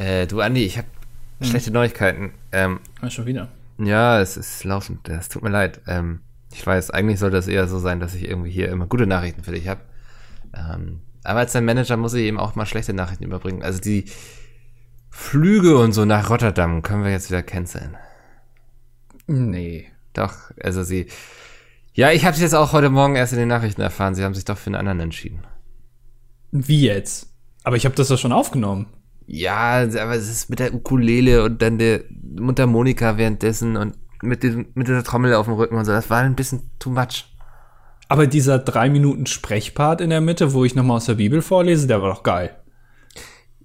Äh, du, Andi, ich habe hm. schlechte Neuigkeiten. Ähm, ja, schon wieder. Ja, es ist laufend. Es tut mir leid. Ähm, ich weiß, eigentlich sollte es eher so sein, dass ich irgendwie hier immer gute Nachrichten für dich habe. Ähm, aber als dein Manager muss ich eben auch mal schlechte Nachrichten überbringen. Also die Flüge und so nach Rotterdam können wir jetzt wieder canceln. Nee. Doch, also sie. Ja, ich habe es jetzt auch heute Morgen erst in den Nachrichten erfahren. Sie haben sich doch für einen anderen entschieden. Wie jetzt? Aber ich habe das doch schon aufgenommen. Ja, aber es ist mit der Ukulele und dann der Mundharmonika währenddessen und mit, diesem, mit dieser Trommel auf dem Rücken und so. Das war ein bisschen too much. Aber dieser drei Minuten Sprechpart in der Mitte, wo ich nochmal aus der Bibel vorlese, der war doch geil.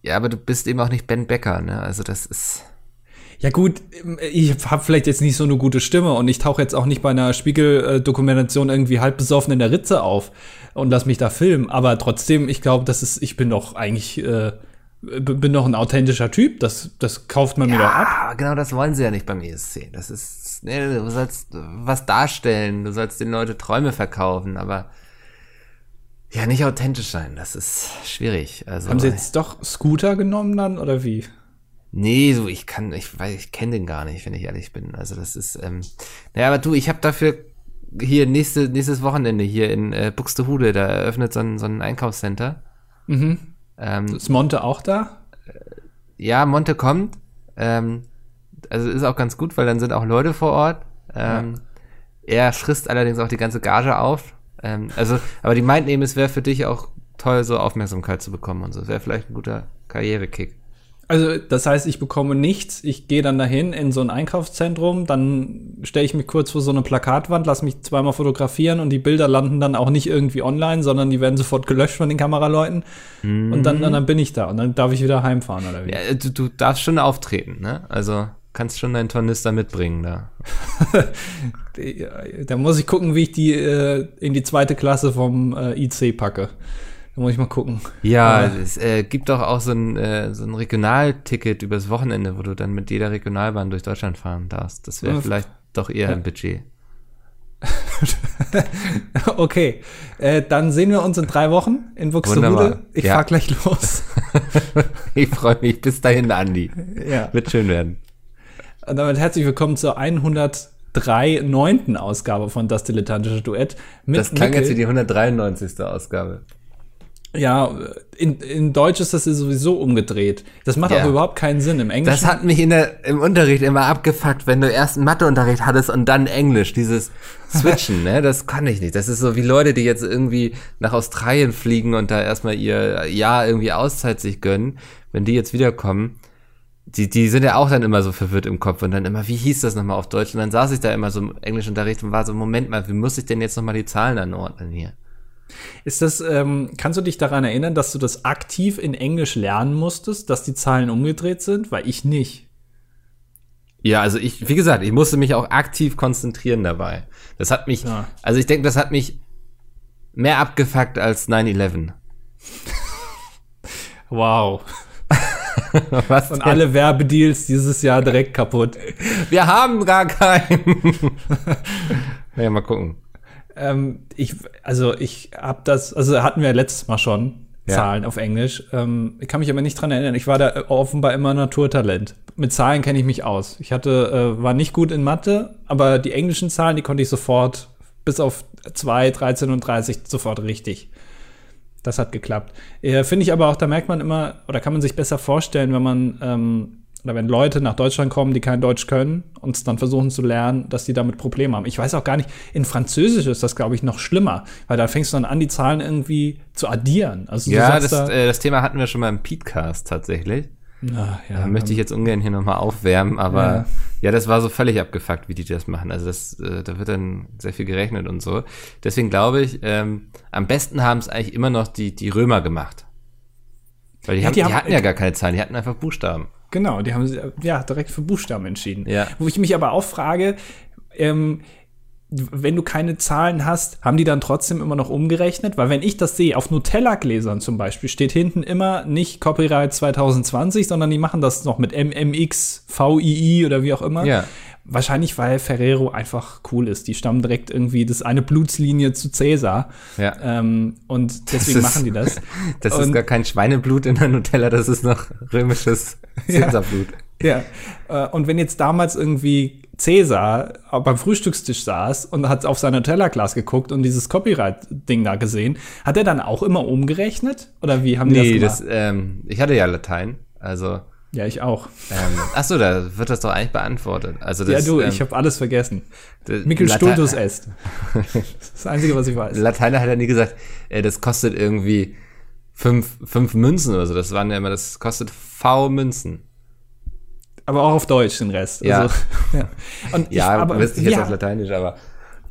Ja, aber du bist eben auch nicht Ben Becker, ne? Also das ist. Ja gut, ich habe vielleicht jetzt nicht so eine gute Stimme und ich tauche jetzt auch nicht bei einer Spiegel-Dokumentation irgendwie halb besoffen in der Ritze auf und lass mich da filmen. Aber trotzdem, ich glaube, das ist, ich bin doch eigentlich äh, bin doch ein authentischer Typ, das, das kauft man ja, mir doch ab. Ja, genau das wollen sie ja nicht beim ESC. Das ist, nee, du sollst was darstellen, du sollst den Leuten Träume verkaufen, aber ja, nicht authentisch sein, das ist schwierig. Also, Haben sie jetzt doch Scooter genommen dann, oder wie? Nee, so ich kann, ich weiß, ich kenne den gar nicht, wenn ich ehrlich bin. Also das ist, ähm, naja, aber du, ich habe dafür hier nächste, nächstes Wochenende hier in äh, Buxtehude, da eröffnet so ein, so ein Einkaufscenter. Mhm. Ähm, ist Monte auch da? Ja, Monte kommt. Ähm, also ist auch ganz gut, weil dann sind auch Leute vor Ort. Ähm, ja. Er frisst allerdings auch die ganze Gage auf. Ähm, also, aber die meinten eben, es wäre für dich auch toll, so Aufmerksamkeit zu bekommen und so. Es wäre vielleicht ein guter Karrierekick. Also, das heißt, ich bekomme nichts. Ich gehe dann dahin in so ein Einkaufszentrum, dann stelle ich mich kurz vor so eine Plakatwand, lasse mich zweimal fotografieren und die Bilder landen dann auch nicht irgendwie online, sondern die werden sofort gelöscht von den Kameraleuten. Mhm. Und dann, dann bin ich da und dann darf ich wieder heimfahren oder wie? Ja, du, du darfst schon auftreten, ne? Also kannst schon deinen Tornister mitbringen da. da muss ich gucken, wie ich die äh, in die zweite Klasse vom äh, IC packe. Da muss ich mal gucken. Ja, äh, es äh, gibt doch auch so ein, äh, so ein Regionalticket übers Wochenende, wo du dann mit jeder Regionalbahn durch Deutschland fahren darfst. Das wäre vielleicht doch eher ein Budget. okay, äh, dann sehen wir uns in drei Wochen in Buxtehude. Ich ja. fahr gleich los. ich freue mich. Bis dahin, Andi. Ja. Wird schön werden. Und damit herzlich willkommen zur 103. neunten Ausgabe von Das Dilettantische Duett. das klang Mikkel. jetzt wie die 193. Ausgabe. Ja, in, in Deutsch ist das sowieso umgedreht. Das macht ja. auch überhaupt keinen Sinn im Englischen. Das hat mich in der, im Unterricht immer abgefuckt, wenn du erst einen Matheunterricht hattest und dann Englisch. Dieses Switchen, ne? Das kann ich nicht. Das ist so wie Leute, die jetzt irgendwie nach Australien fliegen und da erstmal ihr Jahr irgendwie Auszeit sich gönnen. Wenn die jetzt wiederkommen, die, die sind ja auch dann immer so verwirrt im Kopf und dann immer, wie hieß das nochmal auf Deutsch? Und dann saß ich da immer so im Englischunterricht und war so, Moment mal, wie muss ich denn jetzt nochmal die Zahlen anordnen hier? Ist das, ähm, kannst du dich daran erinnern, dass du das aktiv in Englisch lernen musstest, dass die Zahlen umgedreht sind? Weil ich nicht. Ja, also ich, wie gesagt, ich musste mich auch aktiv konzentrieren dabei. Das hat mich, ja. also ich denke, das hat mich mehr abgefuckt als 9-11. wow. Was Und alle Werbedeals dieses Jahr direkt kaputt. Wir haben gar keinen. ja, mal gucken. Ähm, ich, also ich habe das, also hatten wir letztes Mal schon ja. Zahlen auf Englisch. Ähm, ich kann mich aber nicht dran erinnern. Ich war da offenbar immer Naturtalent. Mit Zahlen kenne ich mich aus. Ich hatte, äh, war nicht gut in Mathe, aber die englischen Zahlen, die konnte ich sofort bis auf 2, 13 und 30 sofort richtig. Das hat geklappt. Äh, Finde ich aber auch, da merkt man immer, oder kann man sich besser vorstellen, wenn man ähm, oder wenn Leute nach Deutschland kommen, die kein Deutsch können und dann versuchen zu lernen, dass die damit Probleme haben. Ich weiß auch gar nicht, in Französisch ist das, glaube ich, noch schlimmer, weil da fängst du dann an, die Zahlen irgendwie zu addieren. Also ja, das, da äh, das Thema hatten wir schon mal im Petecast tatsächlich. Ach, ja, da möchte ich jetzt ungern hier nochmal aufwärmen, aber ja. ja. das war so völlig abgefuckt, wie die das machen. Also das, äh, da wird dann sehr viel gerechnet und so. Deswegen glaube ich, ähm, am besten haben es eigentlich immer noch die, die Römer gemacht. Weil die, ja, haben, die, die hatten ja gar keine Zahlen, die hatten einfach Buchstaben. Genau, die haben sich ja direkt für Buchstaben entschieden. Ja. Wo ich mich aber auch frage, ähm, wenn du keine Zahlen hast, haben die dann trotzdem immer noch umgerechnet? Weil wenn ich das sehe, auf Nutella-Gläsern zum Beispiel, steht hinten immer nicht Copyright 2020, sondern die machen das noch mit MMX, VII oder wie auch immer. Ja. Wahrscheinlich, weil Ferrero einfach cool ist. Die stammen direkt irgendwie, das ist eine Blutslinie zu Cäsar. Ja. Ähm, und deswegen ist- machen die das. Das ist Und- gar kein Schweineblut in der Nutella, das ist noch römisches Ja. Cäsarblut. Ja. Äh, Und wenn jetzt damals irgendwie Cäsar beim Frühstückstisch saß und hat auf sein Nutella-Glas geguckt und dieses Copyright-Ding da gesehen, hat er dann auch immer umgerechnet? Oder wie haben die Nee, das das, gemacht? ähm, ich hatte ja Latein, also, ja, ich auch. ähm, ach so, da wird das doch eigentlich beantwortet. Also das, ja, du, ähm, ich habe alles vergessen. Mikkel Stultus est. Das ist das Einzige, was ich weiß. Lateiner hat ja nie gesagt, äh, das kostet irgendwie fünf, fünf Münzen oder so. Das waren ja immer, das kostet V Münzen. Aber auch auf Deutsch den Rest. Ja. Also, ja. Und ich, Ja, aber, wüsste ich jetzt ja, auf Lateinisch, aber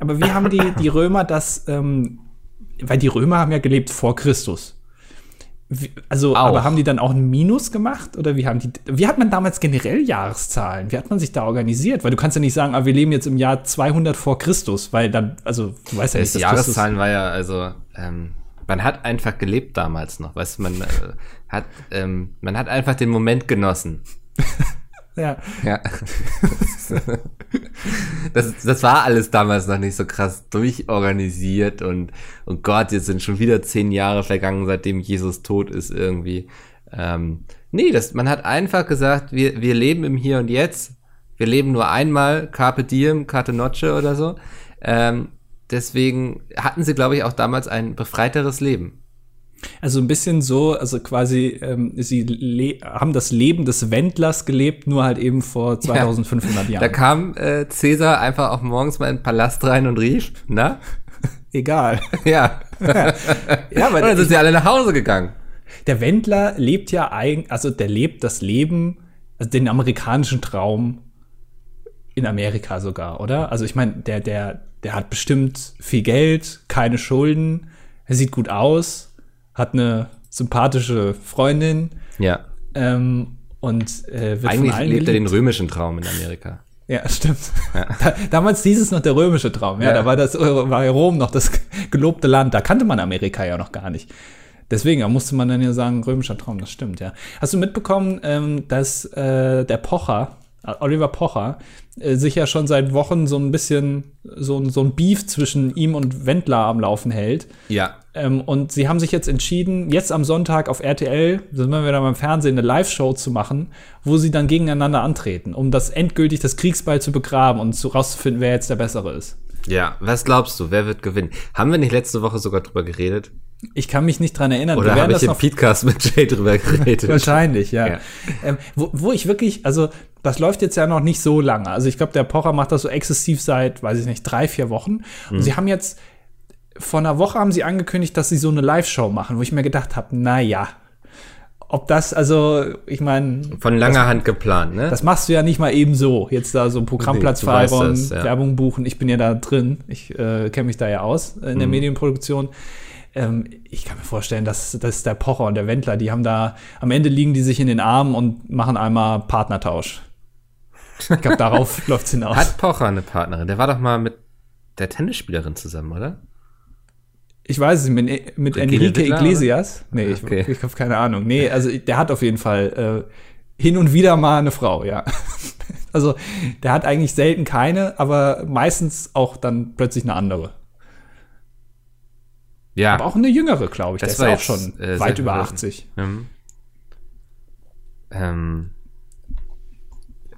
aber wie haben die, die Römer das, ähm, weil die Römer haben ja gelebt vor Christus. Wie, also, Auch. aber haben die dann auch ein Minus gemacht? Oder wie haben die, wie hat man damals generell Jahreszahlen? Wie hat man sich da organisiert? Weil du kannst ja nicht sagen, ah, wir leben jetzt im Jahr 200 vor Christus, weil dann, also, du weißt ja das nicht, Christus- Jahreszahlen war ja, also, ähm, man hat einfach gelebt damals noch, weißt du, man äh, hat, ähm, man hat einfach den Moment genossen. Ja. Ja. Das, das war alles damals noch nicht so krass durchorganisiert und, und Gott, jetzt sind schon wieder zehn Jahre vergangen, seitdem Jesus tot ist irgendwie. Ähm, nee, das, man hat einfach gesagt, wir, wir leben im Hier und Jetzt. Wir leben nur einmal, Carpe Diem, Carte Noche oder so. Ähm, deswegen hatten sie, glaube ich, auch damals ein befreiteres Leben. Also ein bisschen so, also quasi, ähm, sie haben das Leben des Wendlers gelebt, nur halt eben vor 2500 Da Jahren. kam äh, Cäsar einfach auch morgens mal in den Palast rein und rief, na? Egal. Ja. Ja, Und dann sind sie alle nach Hause gegangen. der Wendler lebt ja eigentlich, also der lebt das Leben, also den amerikanischen Traum in Amerika sogar, oder? Also ich meine, der, der, der hat bestimmt viel Geld, keine Schulden, er sieht gut aus, hat eine sympathische Freundin Ja. ähm, und äh, wird Eigentlich von allen lebt er den geliebt. römischen Traum in Amerika. Ja, stimmt. Da, damals hieß es noch der römische Traum. Ja, Ja. da war das war ja Rom noch das gelobte Land. Da kannte man Amerika ja noch gar nicht. Deswegen da musste man dann ja sagen, römischer Traum, das stimmt, ja. Hast du mitbekommen, ähm, dass äh, der Pocher, Oliver Pocher, sich ja schon seit Wochen so ein bisschen so, ein- so ein Beef zwischen ihm und Wendler am Laufen hält? Ja. Ähm, und sie haben sich jetzt entschieden, jetzt am Sonntag auf RTL, sind wir wieder beim Fernsehen, eine Live-Show zu machen, wo sie dann gegeneinander antreten, um das endgültig das Kriegsbeil zu begraben und zu rauszufinden, wer jetzt der Bessere ist. Ja. Was glaubst du, wer wird gewinnen? Haben wir nicht letzte Woche sogar drüber geredet? Ich kann mich nicht dran erinnern. Oder habe ich das im Podcast mit Jay drüber geredet? Wahrscheinlich, ja. Ja. Ähm, wo, wo ich wirklich, also das läuft jetzt ja noch nicht so lange. Also ich glaube, der Pocher macht das so exzessiv seit, weiß ich nicht, drei, vier Wochen. Und sie haben jetzt, vor einer Woche haben sie angekündigt, dass sie so eine Live-Show machen, wo ich mir gedacht habe, na ja, ob das, also, ich meine, Von langer Hand geplant, ne? das machst du ja nicht mal eben so. Jetzt da so einen Programmplatz Nee, vereinbaren, das, ja. Werbung buchen. Ich bin ja da drin. Ich äh, kenne mich da ja aus in der Medienproduktion. Ähm, ich kann mir vorstellen, dass, dass der Pocher und der Wendler, die haben da, am Ende liegen die sich in den Armen und machen einmal Partnertausch. Ich glaube, darauf läuft's hinaus. Hat Pocher eine Partnerin? Der war doch mal mit der Tennisspielerin zusammen, oder? Ich weiß es nicht, mit, mit Enrique Wittler, Iglesias. Nee, ich, Okay. ich habe keine Ahnung. Nee, also der hat auf jeden Fall äh, hin und wieder mal eine Frau, ja. Also der hat eigentlich selten keine, aber meistens auch dann plötzlich eine andere. Ja. Aber auch eine jüngere, glaube ich. Das der war ist auch jetzt, schon äh, weit über verwirrend. 80. Ähm, ähm,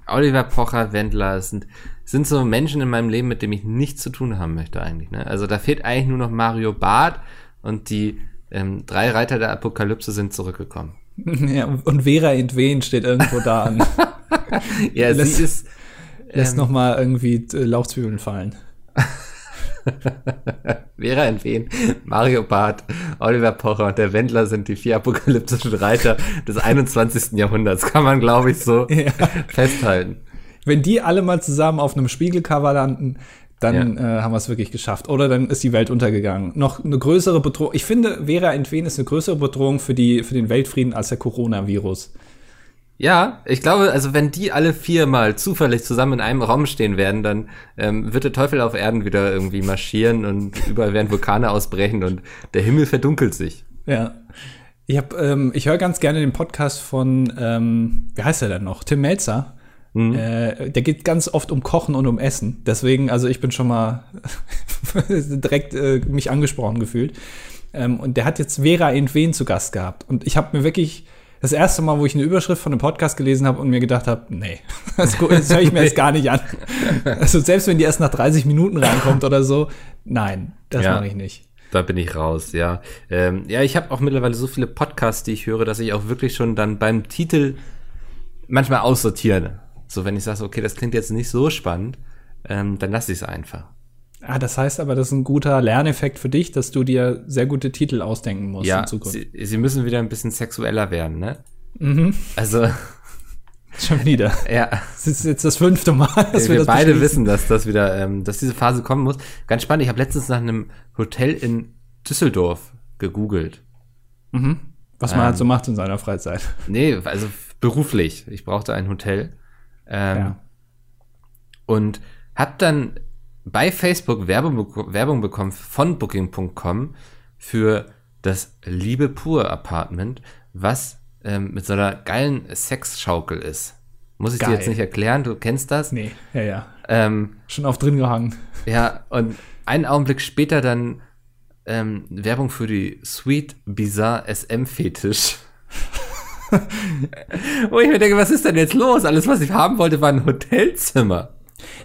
Oliver Pocher, Wendler, sind, sind so Menschen in meinem Leben, mit denen ich nichts zu tun haben möchte eigentlich. Ne? Also da fehlt eigentlich nur noch Mario Barth und die ähm, drei Reiter der Apokalypse sind zurückgekommen. ja, und Vera Entwen steht irgendwo da an. Ja, Lässt- sie ist Lässt Ähm. noch mal irgendwie äh, Lauchzwiebeln fallen. Vera Entwen, Mario Barth, Oliver Pocher und der Wendler sind die vier apokalyptischen Reiter des 21. Jahrhunderts. Kann man, glaube ich, so Ja. festhalten. Wenn die alle mal zusammen auf einem Spiegelcover landen, dann äh, haben wir es wirklich geschafft. Oder dann ist die Welt untergegangen. Noch eine größere Bedrohung. Ich finde, Vera Entwen ist eine größere Bedrohung für, die, für den Weltfrieden als der Coronavirus. Ja, ich glaube, also wenn die alle vier mal zufällig zusammen in einem Raum stehen werden, dann ähm, wird der Teufel auf Erden wieder irgendwie marschieren und überall werden Vulkane ausbrechen und der Himmel verdunkelt sich. Ja. Ich, hab, ähm, ich höre ganz gerne den Podcast von, ähm, wie heißt er denn noch? Tim Melzer. Mhm. Äh, der geht ganz oft um Kochen und um Essen. Deswegen, also ich bin schon mal direkt äh, mich angesprochen gefühlt. Ähm, und der hat jetzt Vera Entwen zu Gast gehabt. Und ich habe mir wirklich das erste Mal, wo ich eine Überschrift von einem Podcast gelesen habe und mir gedacht habe, nee, das, das höre ich mir jetzt gar nicht an. Also selbst wenn die erst nach 30 Minuten reinkommt oder so, nein, das ja, mache ich nicht. Da bin ich raus, ja. Ähm, ja, ich habe auch mittlerweile so viele Podcasts, die ich höre, dass ich auch wirklich schon dann beim Titel manchmal aussortiere. So, wenn ich sage, okay, das klingt jetzt nicht so spannend, ähm, dann lasse ich es einfach. Ah, das heißt aber, das ist ein guter Lerneffekt für dich, dass du dir sehr gute Titel ausdenken musst ja, in Zukunft. Sie, sie müssen wieder ein bisschen sexueller werden, ne? Mhm. Also. Schon wieder. Ja. Das ist jetzt das fünfte Mal, dass wir, wir das beide wissen, dass das wieder, ähm, dass diese Phase kommen muss. Ganz spannend. Ich habe letztens nach einem Hotel in Düsseldorf gegoogelt. Mhm. Was man ähm, halt so macht in seiner Freizeit. Nee, also beruflich. Ich brauchte ein Hotel. Ähm, ja. Und hab dann bei Facebook Werbung, Werbung bekommen von Booking.com für das Liebe pur Apartment, was ähm, mit so einer geilen Sexschaukel ist. Muss ich Geil. dir jetzt nicht erklären, du kennst das? Nee, ja, ja. Ähm, Schon oft drin gehangen. Ja, und einen Augenblick später dann ähm, Werbung für die Sweet Bizarre SM Fetisch. Wo ich mir denke, was ist denn jetzt los? Alles, was ich haben wollte, war ein Hotelzimmer.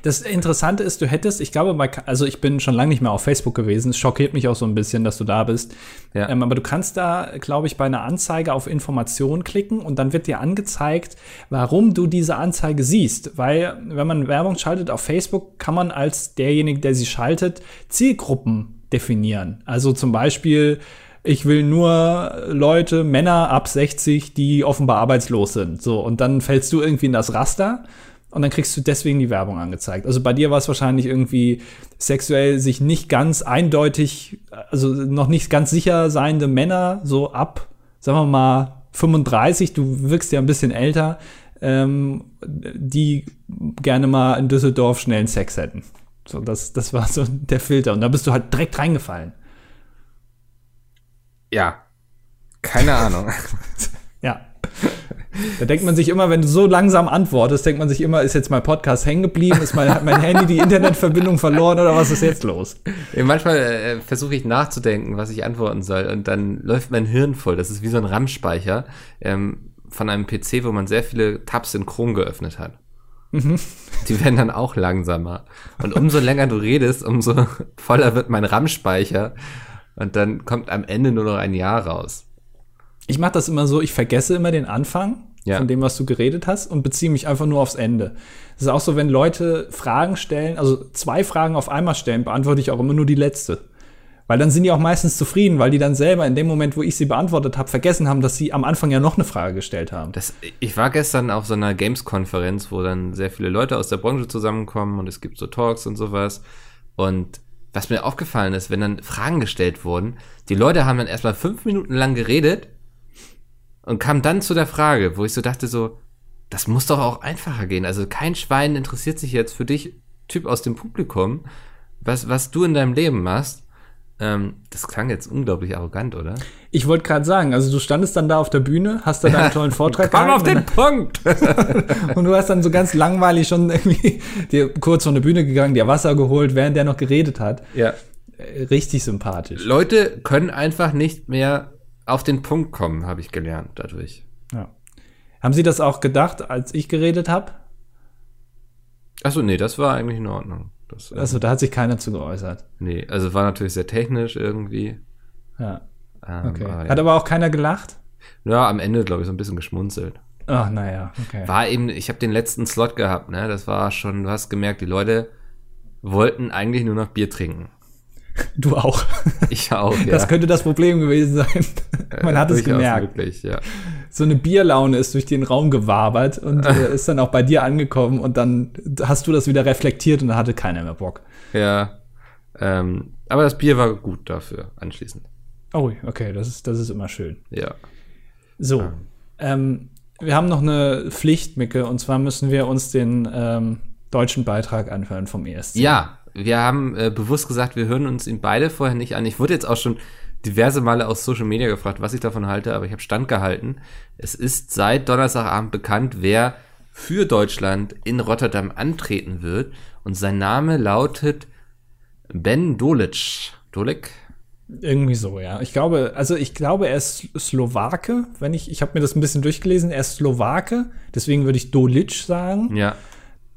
Das Interessante ist, du hättest, ich glaube, also ich bin schon lange nicht mehr auf Facebook gewesen. Es schockiert mich auch so ein bisschen, dass du da bist. Ja. Ähm, aber du kannst da, glaube ich, bei einer Anzeige auf Informationen klicken und dann wird dir angezeigt, warum du diese Anzeige siehst. Weil, wenn man Werbung schaltet auf Facebook, kann man als derjenige, der sie schaltet, Zielgruppen definieren. Also zum Beispiel, ich will nur Leute, Männer ab 60, die offenbar arbeitslos sind. So, und dann fällst du irgendwie in das Raster und dann kriegst du deswegen die Werbung angezeigt. Also bei dir war es wahrscheinlich irgendwie sexuell sich nicht ganz eindeutig, also noch nicht ganz sicher seiende Männer, so ab, sagen wir mal, 35, du wirkst ja ein bisschen älter, ähm, die gerne mal in Düsseldorf schnellen Sex hätten. So, das, das war so der Filter. Und da bist du halt direkt reingefallen. Ja. Keine Ahnung. ja. Da denkt man sich immer, wenn du so langsam antwortest, denkt man sich immer, ist jetzt mein Podcast hängen geblieben? Ist mein, hat mein Handy die Internetverbindung verloren oder was ist jetzt los? Ja, manchmal äh, versuche ich nachzudenken, was ich antworten soll und dann läuft mein Hirn voll. Das ist wie so ein RAM-Speicher ähm, von einem PC, wo man sehr viele Tabs in Chrome geöffnet hat. Mhm. Die werden dann auch langsamer. Und umso länger du redest, umso voller wird mein RAM-Speicher. Und dann kommt am Ende nur noch ein Jahr raus ich mache das immer so, ich vergesse immer den Anfang ja. von dem, was du geredet hast und beziehe mich einfach nur aufs Ende. Das ist auch so, wenn Leute Fragen stellen, also zwei Fragen auf einmal stellen, beantworte ich auch immer nur die letzte. Weil dann sind die auch meistens zufrieden, weil die dann selber in dem Moment, wo ich sie beantwortet habe, vergessen haben, dass sie am Anfang ja noch eine Frage gestellt haben. Das, ich war gestern auf so einer Games-Konferenz, wo dann sehr viele Leute aus der Branche zusammenkommen und es gibt so Talks und sowas. Und was mir aufgefallen ist, wenn dann Fragen gestellt wurden, die Leute haben dann erstmal fünf Minuten lang geredet und kam dann zu der Frage, wo ich so dachte so, das muss doch auch einfacher gehen. Also kein Schwein interessiert sich jetzt für dich, Typ aus dem Publikum, was, was du in deinem Leben machst. Ähm, das klang jetzt unglaublich arrogant, oder? Ich wollte gerade sagen, also du standest dann da auf der Bühne, hast dann einen tollen Vortrag Komm auf den Punkt! und du hast dann so ganz langweilig schon irgendwie dir kurz von der Bühne gegangen, dir Wasser geholt, während der noch geredet hat. Ja. Äh, richtig sympathisch. Leute können einfach nicht mehr auf den Punkt kommen, habe ich gelernt dadurch. Ja. Haben Sie das auch gedacht, als ich geredet habe? Achso, nee, das war eigentlich in Ordnung. Das, also da hat sich keiner zu geäußert. Nee, also war natürlich sehr technisch irgendwie. Ja. Ähm, okay. Aber, ja. Hat aber auch keiner gelacht? Ja, am Ende, glaube ich, so ein bisschen geschmunzelt. Ach, naja, okay. War eben, ich habe den letzten Slot gehabt, ne? Das war schon, du hast gemerkt, die Leute wollten eigentlich nur noch Bier trinken. Du auch. Ich auch, ja. Das könnte das Problem gewesen sein. Man hat es gemerkt. Wirklich, ja. So eine Bierlaune ist durch den Raum gewabert und äh, ist dann auch bei dir angekommen und dann hast du das wieder reflektiert und da hatte keiner mehr Bock. Ja. Ähm, aber das Bier war gut dafür anschließend. Oh, okay, das ist, das ist immer schön. Ja. So. Ähm. ähm, wir haben noch eine Pflicht, Micke, und zwar müssen wir uns den ähm, deutschen Beitrag anhören vom ESC. Ja, wir haben äh, bewusst gesagt, wir hören uns ihn beide vorher nicht an. Ich wurde jetzt auch schon diverse Male aus Social Media gefragt, was ich davon halte, aber ich habe standgehalten. Es ist seit Donnerstagabend bekannt, wer für Deutschland in Rotterdam antreten wird. Und sein Name lautet Ben Dolic. Dolik? Irgendwie so, ja. Ich glaube, also ich glaube, er ist Slowake, wenn ich, ich habe mir das ein bisschen durchgelesen, er ist Slowake, deswegen würde ich Dolic sagen. Ja.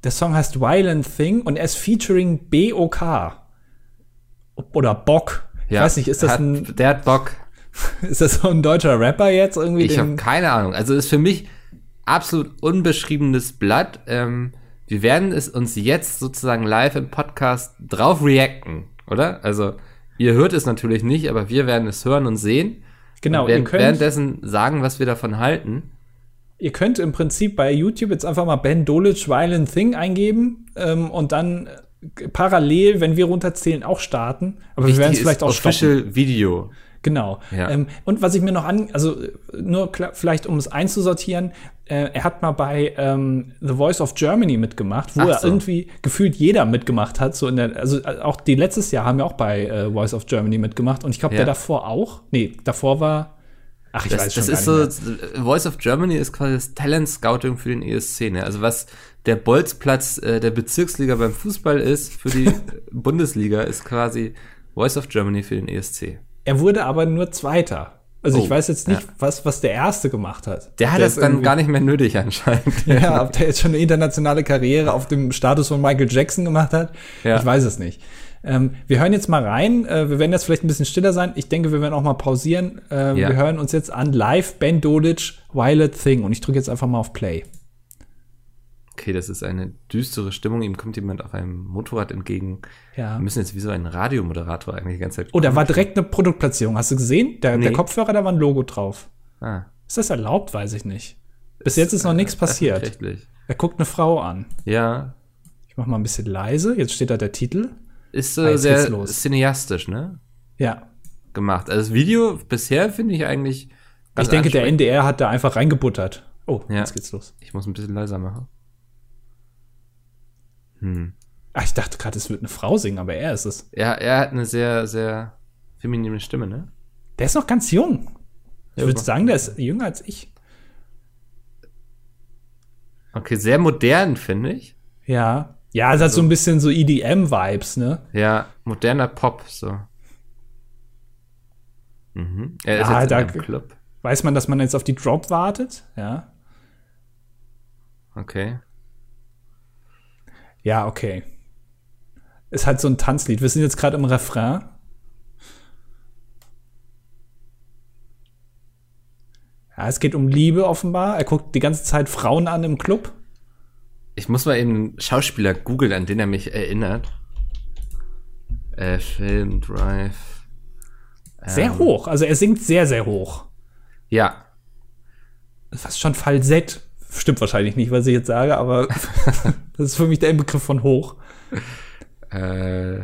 Der Song heißt Violent Thing und er ist featuring BOK. Oder Bock. ja. Ich weiß nicht, ist das hat, ein, Der hat Bock. ist das so ein deutscher Rapper jetzt irgendwie? Ich habe keine Ahnung. Also ist für mich absolut unbeschriebenes Blatt. Ähm, wir werden es uns jetzt sozusagen live im Podcast drauf reacten, oder? Also ihr hört es natürlich nicht, aber wir werden es hören und sehen. genau, und ihr werden könnt, währenddessen sagen, was wir davon halten. Ihr könnt im Prinzip bei YouTube jetzt einfach mal Ben Dolic Violent Thing eingeben ähm, und dann äh, parallel, wenn wir runterzählen, auch starten. Aber wir werden es Wichtig vielleicht auch stoppen. Official Video. Genau. Ja. Ähm, und was ich mir noch an, also nur vielleicht um es einzusortieren, äh, er hat mal bei ähm, The Voice of Germany mitgemacht, wo Ach er so. irgendwie gefühlt jeder mitgemacht hat. So in der, also äh, auch die letztes Jahr haben ja auch bei äh, Voice of Germany mitgemacht und ich glaube, Ja. der davor auch. Nee, davor war. Ach, ich Das, weiß das schon ist gar so, nicht mehr. Voice of Germany ist quasi das Talent Scouting für den ESC. Ne? Also was der Bolzplatz äh, der Bezirksliga beim Fußball ist, für die Bundesliga ist quasi Voice of Germany für den ESC. Er wurde aber nur Zweiter. Also Oh, ich weiß jetzt nicht, ja. was, was der Erste gemacht hat. Der hat Der das dann gar nicht mehr nötig anscheinend. Ja, ob der jetzt schon eine internationale Karriere auf dem Status von Michael Jackson gemacht hat, Ja. ich weiß es nicht. Ähm, wir hören jetzt mal rein. Äh, wir werden jetzt vielleicht ein bisschen stiller sein. Ich denke, wir werden auch mal pausieren. Äh, Ja. Wir hören uns jetzt an live Ben Dolic, Violet Thing. Und ich drücke jetzt einfach mal auf Play. Okay, das ist eine düstere Stimmung. Ihm kommt jemand auf einem Motorrad entgegen. Ja. Wir müssen jetzt wie so ein Radiomoderator eigentlich die ganze Zeit. Oh, da war direkt eine Produktplatzierung. Hast du gesehen? Der, der Nee. Kopfhörer, da war ein Logo drauf. Ah, Ist das erlaubt? Weiß ich nicht. Bis jetzt ist noch nichts passiert. Öffentlich. Er guckt eine Frau an. Ja, Ich mach mal ein bisschen leise. Jetzt steht da der Titel. Ist äh, sehr cineastisch, ne? Ja. Gemacht. Also das Video bisher finde ich eigentlich. Ich denke, der. NDR hat da einfach reingebuttert. Oh, Ja. jetzt geht's los. Ich muss ein bisschen leiser machen. Hm. Ach, ich dachte gerade, es wird eine Frau singen, aber er ist es. Ja, er hat eine sehr, sehr feminine Stimme, ne? Der ist noch ganz jung. Ich Ja, würde sagen, der ist jünger als ich. Okay, sehr modern, finde ich. Ja. Ja, es hat so ein bisschen so EDM-Vibes, ne? Ja, moderner Pop, so. Mhm. Er ist Ja, jetzt in einem Club. Weiß man, dass man jetzt auf die Drop wartet? Ja. Okay. Ja, okay. Ist halt so ein Tanzlied. Wir sind jetzt gerade im Refrain. Ja, es geht um Liebe offenbar. Er guckt die ganze Zeit Frauen an im Club. Ich muss mal eben einen Schauspieler googeln, an den er mich erinnert. Äh, Film, Drive. Sehr Ähm, hoch. Also er singt sehr, sehr hoch. Ja. Fast schon Falsett. Stimmt wahrscheinlich nicht, was ich jetzt sage, aber das ist für mich der Begriff von hoch. Äh,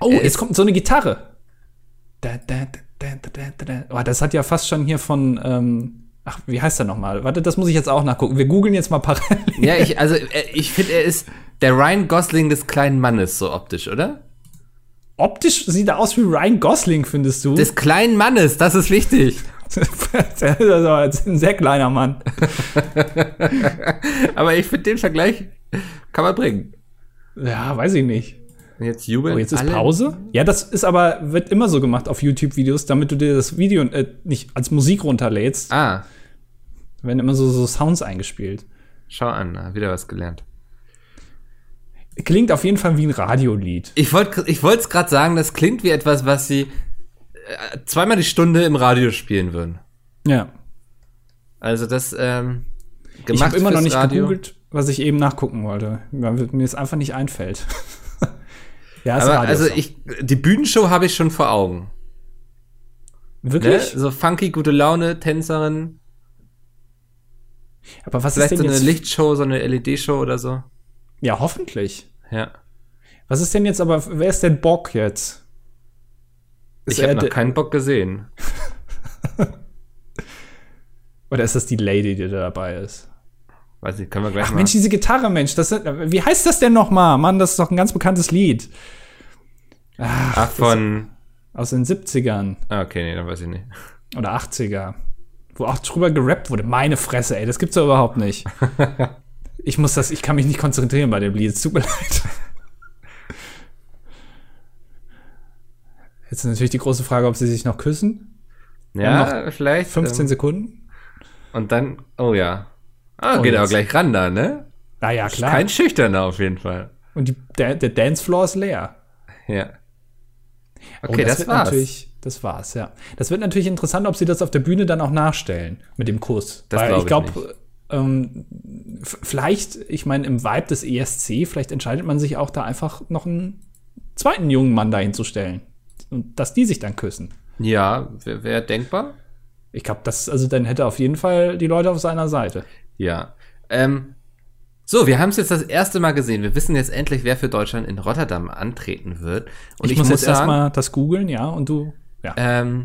Oh, jetzt kommt so eine Gitarre. Da, da, da, da, da, da. Oh, das hat ja fast schon hier von, ähm, ach, wie heißt er nochmal? Warte, das muss ich jetzt auch nachgucken. Wir googeln jetzt mal parallel. ja, ich, also, äh, ich finde, er ist der Ryan Gosling des kleinen Mannes, so optisch, oder? Optisch sieht er aus wie Ryan Gosling, findest du? Des kleinen Mannes, das ist wichtig. der ist also jetzt ein sehr kleiner Mann. Aber ich finde, den Vergleich kann man bringen. Ja, weiß ich nicht. Und jetzt jubeln Oh, jetzt ist alle. Pause? Ja, das ist aber, wird immer so gemacht auf YouTube-Videos, damit du dir das Video äh, nicht als Musik runterlädst, Ah, werden immer so, so Sounds eingespielt. schau an, wieder was gelernt. Klingt auf jeden Fall wie ein Radiolied. Ich wollte ich es gerade sagen, das klingt wie etwas, was sie äh, zweimal die Stunde im Radio spielen würden. Ja. Also das ähm, gemacht Ich habe immer noch nicht Radio. gegoogelt, was ich eben nachgucken wollte, weil mir es einfach nicht einfällt. ja, ist Aber also ich, die Bühnenshow habe ich schon vor Augen. Ne? Wirklich? So funky, gute Laune, Tänzerin, Aber was vielleicht ist so denn eine jetzt? Lichtshow, so eine LED-Show oder so. ja, hoffentlich. Ja. Was ist denn jetzt aber, wer ist denn Bock jetzt? Ist Ich habe noch keinen Bock gesehen. Oder ist das die Lady, die da dabei ist? Weiß nicht, können wir gleich Ach mal. Mensch, diese Gitarre, Mensch, das wie heißt das denn nochmal? Mann, das ist doch ein ganz bekanntes Lied. Ach, von. Aus den 70ern Ah, okay, nee, dann weiß ich nicht. oder 80er. Wo auch drüber gerappt wurde. Meine Fresse, ey, das gibt's doch überhaupt nicht. Ich muss das, ich kann mich nicht konzentrieren bei dem Lied. Es tut mir leid. Jetzt ist natürlich die große Frage, ob sie sich noch küssen. Ja, vielleicht. 15 ähm, Sekunden. Und dann, oh ja. Ah, oh, geht aber gleich ran da, ne? Na ja, klar. Kein Schüchterner auf jeden Fall. Und die, der, der Dancefloor ist leer. Ja. Okay, oh, das, das war's. Natürlich, das war's, ja. Das wird natürlich interessant, ob sie das auf der Bühne dann auch nachstellen mit dem Kuss. Das Weil glaub ich glaube, ähm, vielleicht, ich meine, im Vibe des ESC, vielleicht entscheidet man sich auch da einfach noch einen zweiten jungen Mann dahin zu stellen. Und dass die sich dann küssen. Ja, wäre wär denkbar. Ich glaube, das, also dann hätte auf jeden Fall die Leute auf seiner Seite. Ja. Ähm, so, wir haben es jetzt das erste Mal gesehen. Wir wissen jetzt endlich, wer für Deutschland in Rotterdam antreten wird. Und ich, ich muss, muss jetzt erstmal das googeln, ja, und du, ja. Ähm,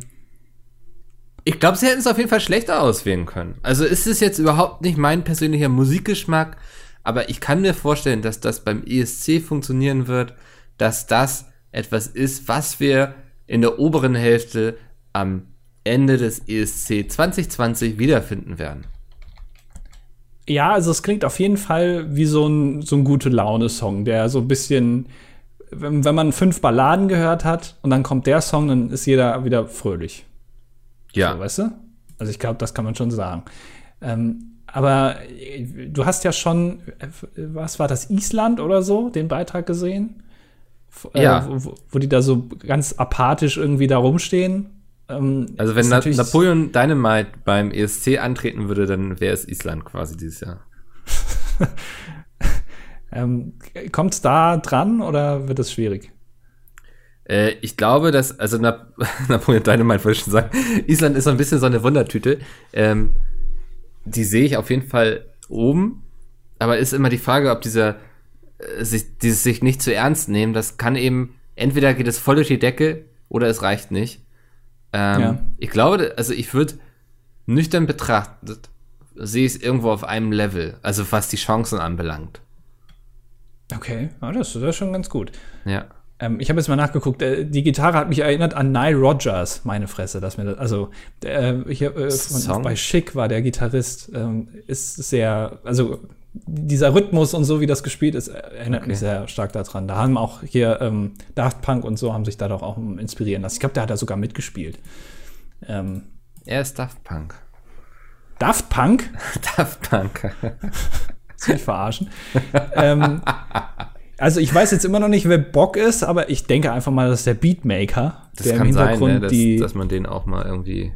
ich glaube, sie hätten es auf jeden Fall schlechter auswählen können. Also ist es jetzt überhaupt nicht mein persönlicher Musikgeschmack, aber ich kann mir vorstellen, dass das beim ESC funktionieren wird, dass das etwas ist, was wir in der oberen Hälfte am Ende des ESC 2020 wiederfinden werden. Ja, also es klingt auf jeden Fall wie so ein, so ein gute Laune-Song, der so ein bisschen, wenn, wenn man fünf Balladen gehört hat und dann kommt der Song, dann ist jeder wieder fröhlich. Ja. So, weißt du? Also ich glaube, das kann man schon sagen. Ähm, aber äh, du hast ja schon, äh, was war das, Island oder so, den Beitrag gesehen? Äh, ja. Wo, wo, die da so ganz apathisch irgendwie da rumstehen ähm, also wenn Na Napoleon Dynamite beim ESC antreten würde, dann wäre es Island quasi dieses Jahr. ähm, Kommt es da dran oder wird es schwierig? Äh, ich glaube, dass, also Na Napoleon Dynamite wollte ich schon sagen, Island ist so ein bisschen so eine Wundertüte. Ähm, die sehe ich auf jeden Fall oben, aber ist immer die Frage, ob dieser äh, sich, dieses sich nicht zu ernst nehmen, das kann eben, entweder geht es voll durch die Decke oder es reicht nicht. Ähm, ja. Ich glaube, also ich würde nüchtern betrachtet, sehe ich es irgendwo auf einem Level, also was die Chancen anbelangt. Okay, ja, das, ist schon ganz gut. Ja. Ähm, ich habe jetzt mal nachgeguckt. Äh, die Gitarre hat mich erinnert an Nile Rogers, meine Fresse, dass mir das, also äh, ich, äh, von, bei Chic war der Gitarrist, ähm, ist sehr, also dieser Rhythmus und so, wie das gespielt ist, erinnert okay. mich sehr stark daran. Da haben auch hier ähm, Daft Punk und so haben sich da doch auch inspirieren lassen. Ich glaube, der hat da sogar mitgespielt. Ähm, er ist Daft Punk. Daft Punk? Daft Punk. das will ich verarschen. ähm, also ich weiß jetzt immer noch nicht, wer Bock ist, aber ich denke einfach mal, dass der Beatmaker, das der im Hintergrund sein, ne? dass, die, dass man den auch mal irgendwie.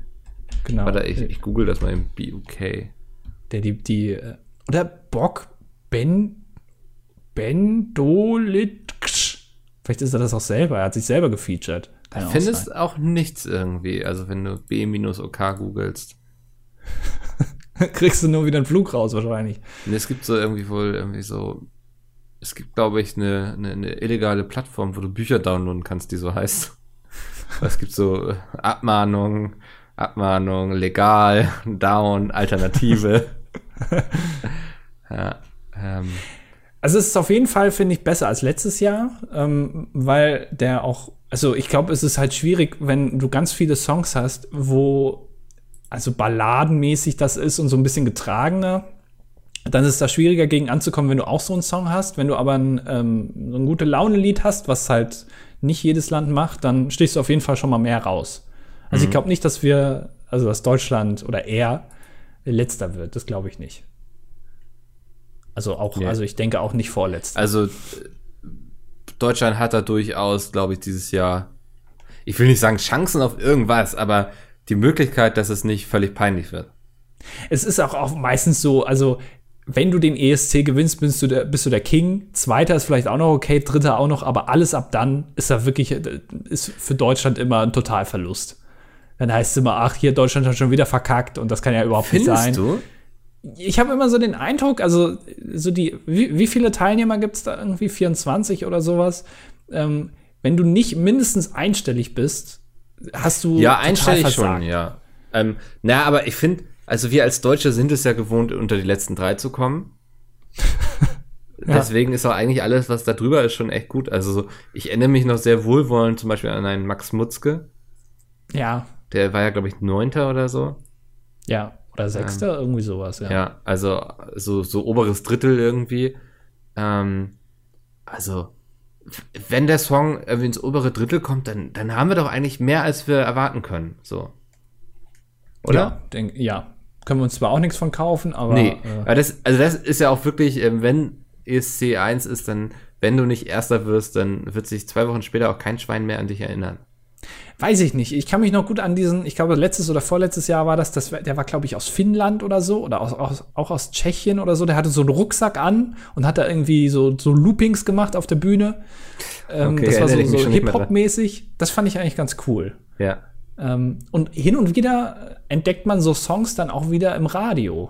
Genau. Warte, ich, ich google das mal im BUK. Der die die äh, oder Bock Ben Ben Dolitsch. Vielleicht ist er das auch selber. Er hat sich selber gefeatured. Keine du findest auch nichts irgendwie. Also wenn du B-OK googelst. Kriegst du nur wieder einen Flug raus wahrscheinlich. Und es gibt so irgendwie wohl irgendwie so. Es gibt, glaube ich, eine, eine, eine illegale Plattform, wo du Bücher downloaden kannst, die so heißt. es gibt so Abmahnungen, Abmahnung, legal, down, Alternative. ja, ähm. Also es ist auf jeden Fall, finde ich, besser als letztes Jahr, ähm, weil der auch, also ich glaube, es ist halt schwierig, wenn du ganz viele Songs hast, wo also balladenmäßig das ist und so ein bisschen getragener, dann ist das schwieriger gegen anzukommen, wenn du auch so einen Song hast. Wenn du aber ein, ähm, so ein gute Laune-Lied hast, was halt nicht jedes Land macht, dann stichst du auf jeden Fall schon mal mehr raus. Also mhm. ich glaube nicht, dass wir, also dass Deutschland oder er letzter wird. Das glaube ich nicht. Also auch, nee. also ich denke auch nicht vorletzter. Also Deutschland hat da durchaus, glaube ich, dieses Jahr, ich will nicht sagen Chancen auf irgendwas, aber die Möglichkeit, dass es nicht völlig peinlich wird. Es ist auch, auch meistens so, also wenn du den ESC gewinnst, bist du, der, bist du der King. Zweiter ist vielleicht auch noch okay, dritter auch noch, aber alles ab dann ist da wirklich, ist für Deutschland immer ein Totalverlust dann heißt es immer, ach, hier Deutschland hat schon wieder verkackt und das kann ja überhaupt Findest nicht sein. Du? Ich habe immer so den Eindruck, also so die, wie, wie viele Teilnehmer gibt es da irgendwie? 24 oder sowas? Ähm, wenn du nicht mindestens einstellig bist, hast du. Ja, einstellig schon, ja. Ähm, na, aber ich finde, also wir als Deutsche sind es ja gewohnt, unter die letzten drei zu kommen. ja. Deswegen ist auch eigentlich alles, was da drüber ist, schon echt gut. Also ich erinnere mich noch sehr wohlwollend zum Beispiel an einen Max Mutzke. Ja. Der war ja, glaube ich, Neunter oder so. Ja. Oder Sechster, ähm, irgendwie sowas, ja. Ja, also so, so oberes Drittel irgendwie. Ähm, also, wenn der Song irgendwie ins obere Drittel kommt, dann, dann haben wir doch eigentlich mehr, als wir erwarten können. So. Oder? Ja, denk, ja. Können wir uns zwar auch nichts von kaufen, aber. Nee, äh, das, also das ist ja auch wirklich, ähm, wenn ESC 1 ist, dann, wenn du nicht Erster wirst, dann wird sich zwei Wochen später auch kein Schwein mehr an dich erinnern. Weiß ich nicht. Ich kann mich noch gut an diesen, ich glaube, letztes oder vorletztes Jahr war das, das der war, glaube ich, aus Finnland oder so oder aus, aus, auch aus Tschechien oder so. Der hatte so einen Rucksack an und hat da irgendwie so, so Loopings gemacht auf der Bühne. Ähm, okay, das war so, so Hip-Hop-mäßig. Das fand ich eigentlich ganz cool. Ja. Ähm, und hin und wieder entdeckt man so Songs dann auch wieder im Radio.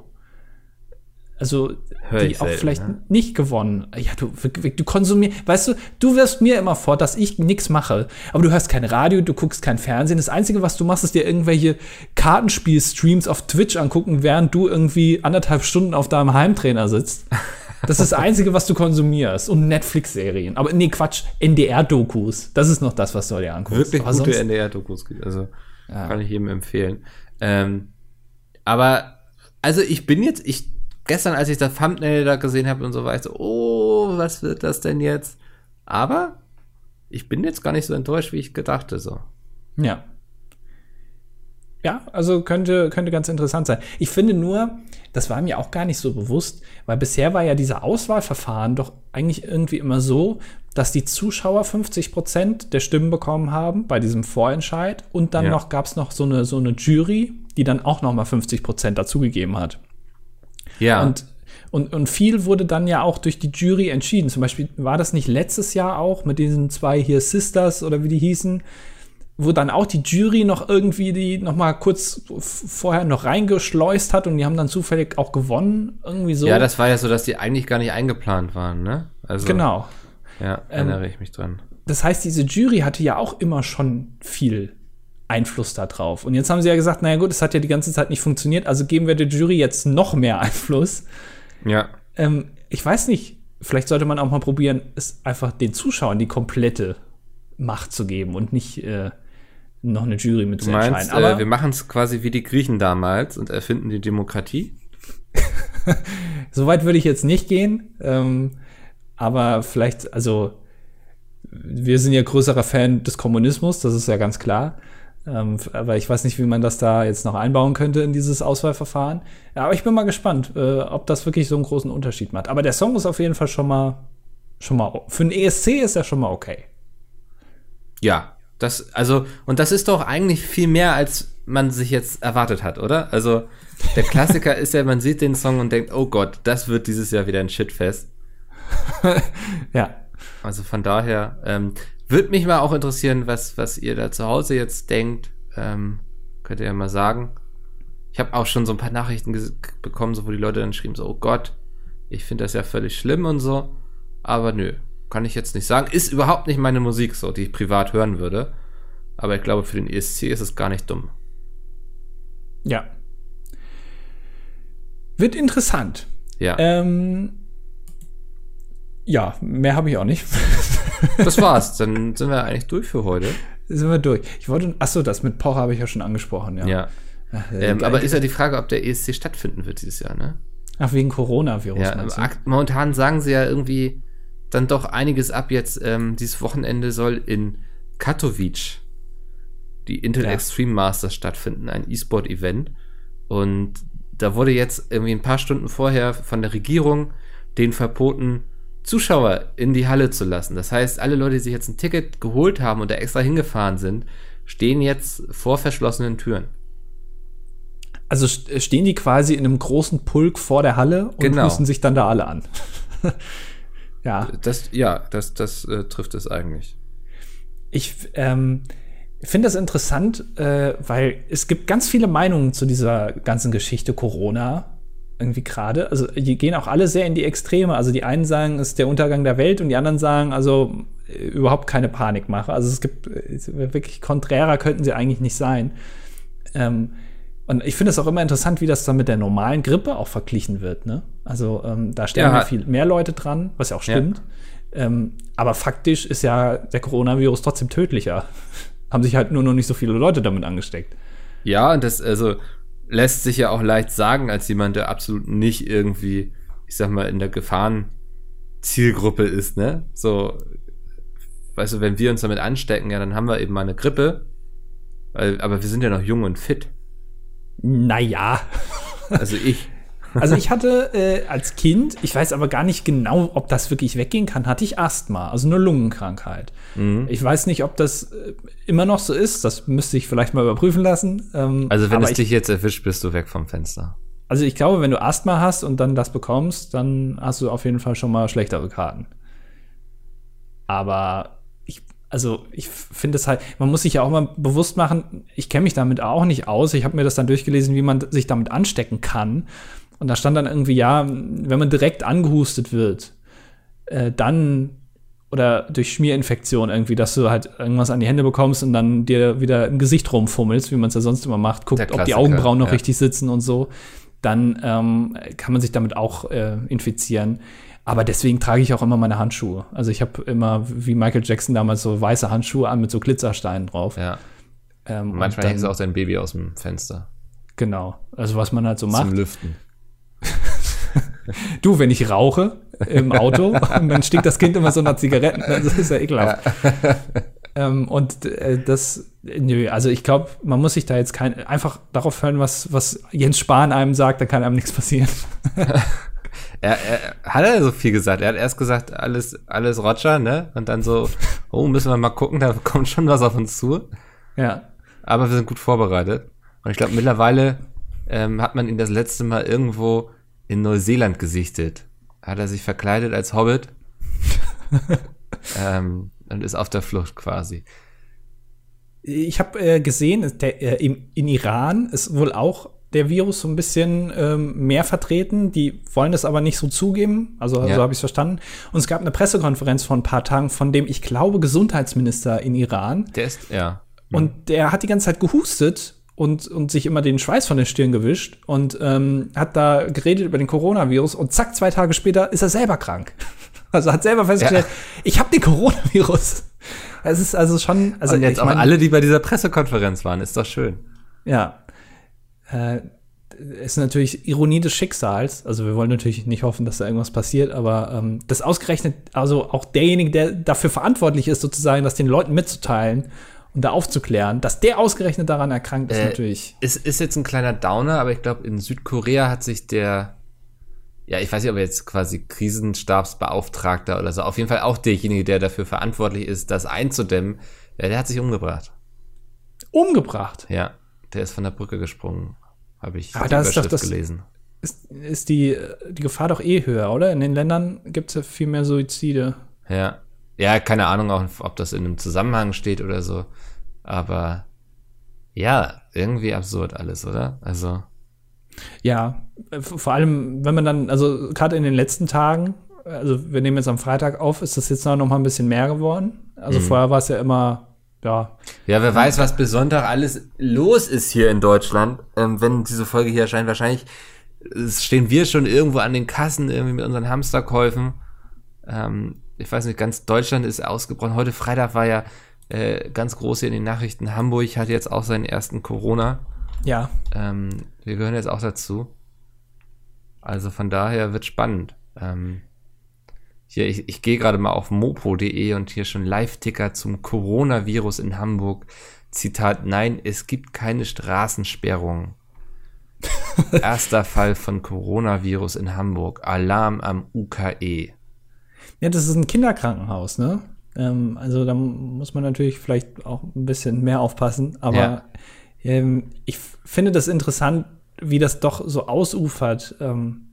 Also, Hör die auch selten, vielleicht ne? nicht gewonnen. Ja, du, du konsumierst, weißt du, du wirst mir immer vor, dass ich nichts mache. Aber du hörst kein Radio, du guckst kein Fernsehen. Das Einzige, was du machst, ist dir irgendwelche Kartenspiel-Streams auf Twitch angucken, während du irgendwie anderthalb Stunden auf deinem Heimtrainer sitzt. Das ist das Einzige, was du konsumierst. Und Netflix-Serien. Aber nee, Quatsch, NDR-Dokus. Das ist noch das, was du dir anguckst. Wirklich aber gute NDR-Dokus. Also, ja. kann ich jedem empfehlen. Ähm, aber, also ich bin jetzt, ich gestern, als ich das Thumbnail da gesehen habe und so, war ich so, oh, was wird das denn jetzt? Aber ich bin jetzt gar nicht so enttäuscht, wie ich gedachte, so. Ja. Ja, also könnte, könnte ganz interessant sein. Ich finde nur, das war mir auch gar nicht so bewusst, weil bisher war ja dieser Auswahlverfahren doch eigentlich irgendwie immer so, dass die Zuschauer 50 Prozent der Stimmen bekommen haben bei diesem Vorentscheid und dann ja. noch gab es noch so eine, so eine Jury, die dann auch noch mal 50 Prozent dazugegeben hat. Ja. Und, und, und viel wurde dann ja auch durch die Jury entschieden. Zum Beispiel war das nicht letztes Jahr auch mit diesen zwei hier Sisters oder wie die hießen, wo dann auch die Jury noch irgendwie die noch mal kurz vorher noch reingeschleust hat und die haben dann zufällig auch gewonnen irgendwie so. Ja, das war ja so, dass die eigentlich gar nicht eingeplant waren, ne? Also, genau. Ja, erinnere ähm, ich mich dran. Das heißt, diese Jury hatte ja auch immer schon viel Einfluss darauf. Und jetzt haben sie ja gesagt, naja gut, es hat ja die ganze Zeit nicht funktioniert, also geben wir der Jury jetzt noch mehr Einfluss. Ja. Ähm, ich weiß nicht, vielleicht sollte man auch mal probieren, es einfach den Zuschauern die komplette Macht zu geben und nicht äh, noch eine Jury mit zu entscheiden. Meinst, Aber äh, wir machen es quasi wie die Griechen damals und erfinden die Demokratie. Soweit würde ich jetzt nicht gehen. Ähm, aber vielleicht, also wir sind ja größerer Fan des Kommunismus, das ist ja ganz klar. Ähm, aber ich weiß nicht, wie man das da jetzt noch einbauen könnte in dieses Auswahlverfahren. Aber ich bin mal gespannt, äh, ob das wirklich so einen großen Unterschied macht. Aber der Song ist auf jeden Fall schon mal, schon mal, für einen ESC ist er schon mal okay. Ja, das, also, und das ist doch eigentlich viel mehr, als man sich jetzt erwartet hat, oder? Also, der Klassiker ist ja, man sieht den Song und denkt, oh Gott, das wird dieses Jahr wieder ein Shitfest. ja. Also von daher, ähm, würde mich mal auch interessieren, was, was ihr da zu Hause jetzt denkt. Ähm, könnt ihr ja mal sagen. Ich habe auch schon so ein paar Nachrichten bekommen, so, wo die Leute dann schrieben, so, oh Gott, ich finde das ja völlig schlimm und so. Aber nö, kann ich jetzt nicht sagen. Ist überhaupt nicht meine Musik so, die ich privat hören würde. Aber ich glaube, für den ESC ist es gar nicht dumm. Ja. Wird interessant. Ja. Ähm, ja, mehr habe ich auch nicht. Das war's. Dann sind wir eigentlich durch für heute. Sind wir durch. Ich wollte, achso, das mit Pocher habe ich ja schon angesprochen, ja. Ja. Ach, ähm, aber ist ja die Frage, ob der ESC stattfinden wird dieses Jahr, ne? Ach, wegen Coronavirus. Ja, momentan sagen sie ja irgendwie dann doch einiges ab. Jetzt, ähm, dieses Wochenende soll in Katowice die Intel ja. Extreme Masters stattfinden, ein E-Sport-Event. Und da wurde jetzt irgendwie ein paar Stunden vorher von der Regierung den verboten, Zuschauer in die Halle zu lassen. Das heißt, alle Leute, die sich jetzt ein Ticket geholt haben und da extra hingefahren sind, stehen jetzt vor verschlossenen Türen. Also stehen die quasi in einem großen Pulk vor der Halle und genau. müssen sich dann da alle an. ja. Das, ja, das, das äh, trifft es eigentlich. Ich ähm, finde das interessant, äh, weil es gibt ganz viele Meinungen zu dieser ganzen Geschichte Corona irgendwie gerade. Also die gehen auch alle sehr in die Extreme. Also die einen sagen, es ist der Untergang der Welt und die anderen sagen, also äh, überhaupt keine Panikmache. Also es gibt äh, wirklich konträrer könnten sie eigentlich nicht sein. Ähm, und ich finde es auch immer interessant, wie das dann mit der normalen Grippe auch verglichen wird. Ne? Also ähm, da sterben ja. viel mehr Leute dran, was ja auch stimmt. Ja. Ähm, aber faktisch ist ja der Coronavirus trotzdem tödlicher. Haben sich halt nur noch nicht so viele Leute damit angesteckt. Ja, und das, also lässt sich ja auch leicht sagen, als jemand, der absolut nicht irgendwie, ich sag mal, in der Gefahrenzielgruppe ist, ne? So, weißt du, wenn wir uns damit anstecken, ja, dann haben wir eben mal eine Grippe. Weil, aber wir sind ja noch jung und fit. Naja. Also ich. Also ich hatte äh, als Kind, ich weiß aber gar nicht genau, ob das wirklich weggehen kann, hatte ich Asthma, also eine Lungenkrankheit. Mhm. Ich weiß nicht, ob das äh, immer noch so ist, das müsste ich vielleicht mal überprüfen lassen. Ähm, also wenn es dich jetzt erwischt, bist du weg vom Fenster. Also ich glaube, wenn du Asthma hast und dann das bekommst, dann hast du auf jeden Fall schon mal schlechtere Karten. Aber also ich finde es halt, man muss sich ja auch mal bewusst machen, ich kenne mich damit auch nicht aus. Ich habe mir das dann durchgelesen, wie man sich damit anstecken kann. Und da stand dann irgendwie, ja, wenn man direkt angehustet wird, äh, dann oder durch Schmierinfektion irgendwie, dass du halt irgendwas an die Hände bekommst und dann dir wieder im Gesicht rumfummelst, wie man es ja sonst immer macht, guckt, ob die Augenbrauen noch ja. richtig sitzen und so, dann ähm, kann man sich damit auch äh, infizieren. Aber deswegen trage ich auch immer meine Handschuhe. Also ich habe immer, wie Michael Jackson damals, so weiße Handschuhe an mit so Glitzersteinen drauf. Ja. Ähm, Manchmal hängst du auch dein Baby aus dem Fenster. Genau. Also was man halt so macht. Zum Lüften. du, wenn ich rauche im Auto, dann stinkt das Kind immer so nach Zigaretten. Das ist ja ekelhaft. Ja. ähm, und äh, das, nö, also ich glaube, man muss sich da jetzt kein, einfach darauf hören, was, was Jens Spahn einem sagt, da kann einem nichts passieren. Er, er hat er so viel gesagt. Er hat erst gesagt, alles, alles Roger, ne? Und dann so, oh, müssen wir mal gucken, da kommt schon was auf uns zu. Ja. Aber wir sind gut vorbereitet. Und ich glaube, mittlerweile ähm, hat man ihn das letzte Mal irgendwo in Neuseeland gesichtet. Hat er sich verkleidet als Hobbit ähm, und ist auf der Flucht quasi. Ich habe äh, gesehen, der, äh, im, in Iran ist wohl auch der Virus so ein bisschen ähm, mehr vertreten. Die wollen das aber nicht so zugeben. Also ja. so habe ich es verstanden. Und es gab eine Pressekonferenz vor ein paar Tagen von dem, ich glaube, Gesundheitsminister in Iran. Der ist, ja. Und der hat die ganze Zeit gehustet und, und sich immer den Schweiß von der Stirn gewischt und ähm, hat da geredet über den Coronavirus und zack, zwei Tage später ist er selber krank. Also hat selber festgestellt, ja. ich habe den Coronavirus. Es ist also schon. Also und jetzt auch mein, alle, die bei dieser Pressekonferenz waren, ist doch schön. Ja, äh, ist natürlich Ironie des Schicksals. Also wir wollen natürlich nicht hoffen, dass da irgendwas passiert, aber ähm, das ausgerechnet, also auch derjenige, der dafür verantwortlich ist, sozusagen, das den Leuten mitzuteilen und da aufzuklären, dass der ausgerechnet daran erkrankt ist, äh, natürlich. Es ist jetzt ein kleiner Downer, aber ich glaube, in Südkorea hat sich der, ja, ich weiß nicht, ob er jetzt quasi Krisenstabsbeauftragter oder so, auf jeden Fall auch derjenige, der dafür verantwortlich ist, das einzudämmen, der, der hat sich umgebracht. Umgebracht? Ja, der ist von der Brücke gesprungen. Habe ich Aber die das ist doch das, gelesen. Ist, ist die, die Gefahr doch eh höher, oder? In den Ländern gibt es ja viel mehr Suizide. Ja. Ja, keine Ahnung, auch, ob das in einem Zusammenhang steht oder so. Aber ja, irgendwie absurd alles, oder? Also. Ja, vor allem, wenn man dann, also gerade in den letzten Tagen, also wir nehmen jetzt am Freitag auf, ist das jetzt noch mal ein bisschen mehr geworden. Also mhm. vorher war es ja immer ja. Ja, wer weiß, was bis Sonntag alles los ist hier in Deutschland, ähm, wenn diese Folge hier erscheint. Wahrscheinlich stehen wir schon irgendwo an den Kassen irgendwie mit unseren Hamsterkäufen. Ähm, ich weiß nicht, ganz Deutschland ist ausgebrochen. Heute Freitag war ja äh, ganz groß hier in den Nachrichten. Hamburg hat jetzt auch seinen ersten Corona. Ja. Ähm, wir gehören jetzt auch dazu. Also von daher wird spannend. Ähm, hier, ich, ich gehe gerade mal auf mopo.de und hier schon Live-Ticker zum Coronavirus in Hamburg. Zitat, nein, es gibt keine Straßensperrung. Erster Fall von Coronavirus in Hamburg. Alarm am UKE. Ja, das ist ein Kinderkrankenhaus, ne? Ähm, also da muss man natürlich vielleicht auch ein bisschen mehr aufpassen. Aber ja. ähm, ich finde das interessant, wie das doch so ausufert. Ähm,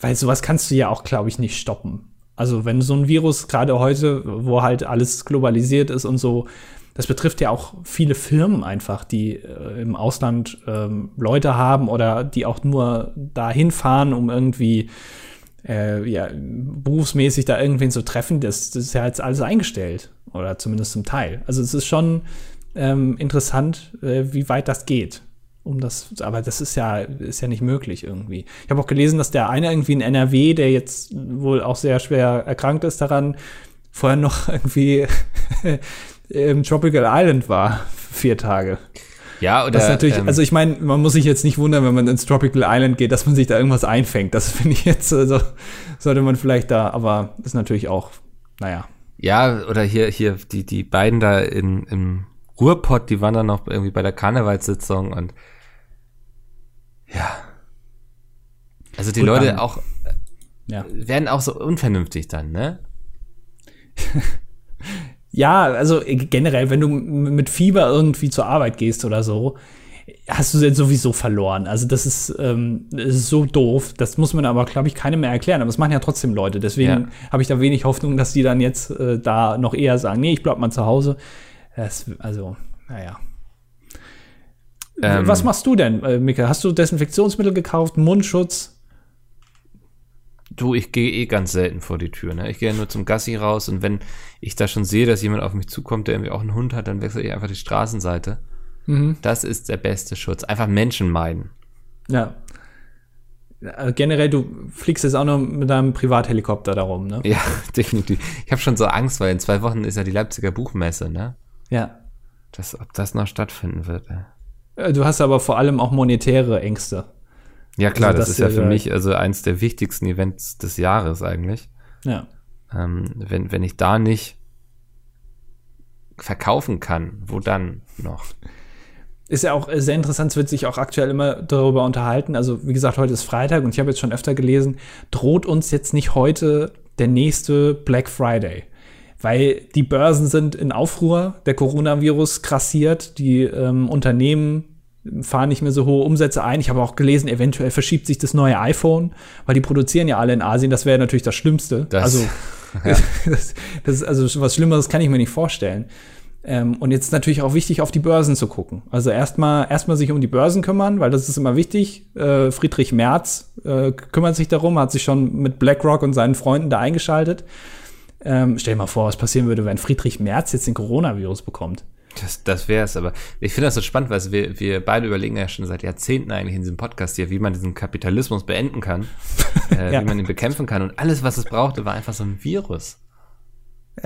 weil sowas kannst du ja auch, glaube ich, nicht stoppen. Also wenn so ein Virus gerade heute, wo halt alles globalisiert ist und so, das betrifft ja auch viele Firmen einfach, die äh, im Ausland ähm, Leute haben oder die auch nur dahin fahren, um irgendwie äh, ja, berufsmäßig da irgendwen zu treffen. Das, das ist ja jetzt alles eingestellt oder zumindest zum Teil. Also es ist schon ähm, interessant, äh, wie weit das geht um das, aber das ist ja, ist ja nicht möglich irgendwie. Ich habe auch gelesen, dass der eine irgendwie in NRW, der jetzt wohl auch sehr schwer erkrankt ist daran, vorher noch irgendwie im Tropical Island war, vier Tage. Ja, oder. Das ist natürlich, ähm, also ich meine, man muss sich jetzt nicht wundern, wenn man ins Tropical Island geht, dass man sich da irgendwas einfängt. Das finde ich jetzt, also sollte man vielleicht da, aber ist natürlich auch, naja. Ja, oder hier, hier, die, die beiden da in, im Ruhrpott, die waren dann noch irgendwie bei der Karnevalssitzung und ja. Also die Gut, Leute dann- auch Ja. werden auch so unvernünftig dann, ne? Ja, also äh, generell, wenn du mit Fieber irgendwie zur Arbeit gehst oder so, hast du jetzt sowieso verloren. Also das ist, ähm, das ist so doof. Das muss man aber, glaube ich, keinem mehr erklären. Aber das machen ja trotzdem Leute. Deswegen Ja. habe ich da wenig Hoffnung, dass die dann jetzt äh, da noch eher sagen, nee, ich bleib mal zu Hause. Das, also, naja. Ähm, Was machst du denn, äh, Mika? Hast du Desinfektionsmittel gekauft, Mundschutz? Du, ich gehe eh ganz selten vor die Tür, ne? Ich gehe ja nur zum Gassi raus und wenn ich da schon sehe, dass jemand auf mich zukommt, der irgendwie auch einen Hund hat, dann wechsle ich einfach die Straßenseite. Mhm. Das ist der beste Schutz. Einfach Menschen meiden. Ja. Äh, Generell, du fliegst jetzt auch noch mit deinem Privathelikopter darum, ne? Ja, definitiv. Ich habe schon so Angst, weil in zwei Wochen ist ja die Leipziger Buchmesse, ne? Ja. Das, ob das noch stattfinden wird. ey. Äh, Du hast aber vor allem auch monetäre Ängste. Ja klar, Also das, das ist ja für mich also eins der wichtigsten Events des Jahres eigentlich. Ja. Ähm, wenn, wenn ich da nicht verkaufen kann, wo dann noch? Ist ja auch sehr interessant, es wird sich auch aktuell immer darüber unterhalten. Also, wie gesagt, heute ist Freitag und ich habe jetzt schon öfter gelesen, droht uns jetzt nicht heute der nächste Black Friday? Weil die Börsen sind in Aufruhr, der Coronavirus krassiert, die ähm, Unternehmen fahren nicht mehr so hohe Umsätze ein. Ich habe auch gelesen, eventuell verschiebt sich das neue iPhone, weil die produzieren ja alle in Asien. Das wäre natürlich das Schlimmste. Das- also, das, das ist also was Schlimmeres kann ich mir nicht vorstellen. Ähm, und jetzt ist natürlich auch wichtig, auf die Börsen zu gucken. Also erstmal erstmal sich um die Börsen kümmern, weil das ist immer wichtig. Äh, Friedrich Merz äh, kümmert sich darum, hat sich schon mit BlackRock und seinen Freunden da eingeschaltet. Ähm, stell dir mal vor, was passieren würde, wenn Friedrich Merz jetzt den Coronavirus bekommt. Das, das wäre es, aber ich finde das so spannend, weil wir, wir beide überlegen ja schon seit Jahrzehnten eigentlich in diesem Podcast hier, wie man diesen Kapitalismus beenden kann, äh, Ja. wie man ihn bekämpfen kann. Und alles, was es brauchte, war einfach so ein Virus.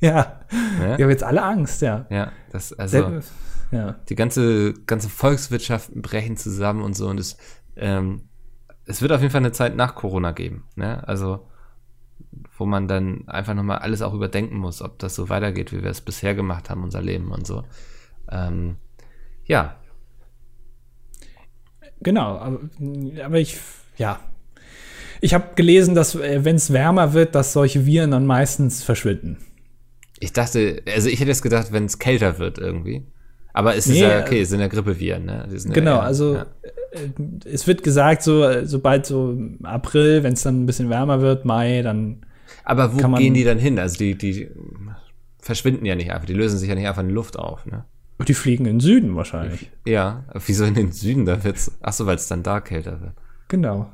ja, Ne? wir haben jetzt alle Angst, ja. Ja, das, also Sel- ja. die ganze, ganze Volkswirtschaften brechen zusammen und so. Und es, ähm, es wird auf jeden Fall eine Zeit nach Corona geben. Ne? Also, wo man dann einfach nochmal alles auch überdenken muss, ob das so weitergeht, wie wir es bisher gemacht haben, unser Leben und so. Ähm, ja, Genau, aber, aber ich, ja. Ich habe gelesen, dass, wenn es wärmer wird, dass solche Viren dann meistens verschwinden. Ich dachte, also ich hätte jetzt gedacht, wenn es kälter wird irgendwie. Aber es ist Nee, ja, okay, äh, es sind ja Grippeviren, ne? Sind ja Genau, eher- also ja. äh, es wird gesagt, so äh, sobald so April, wenn es dann ein bisschen wärmer wird, Mai, dann Aber wo gehen die dann hin? Also die, die verschwinden ja nicht einfach, die lösen sich ja nicht einfach in die Luft auf, ne? die fliegen in den Süden wahrscheinlich. Ja, wieso in den Süden? Da wird's, ach so, weil es dann da kälter wird. Genau.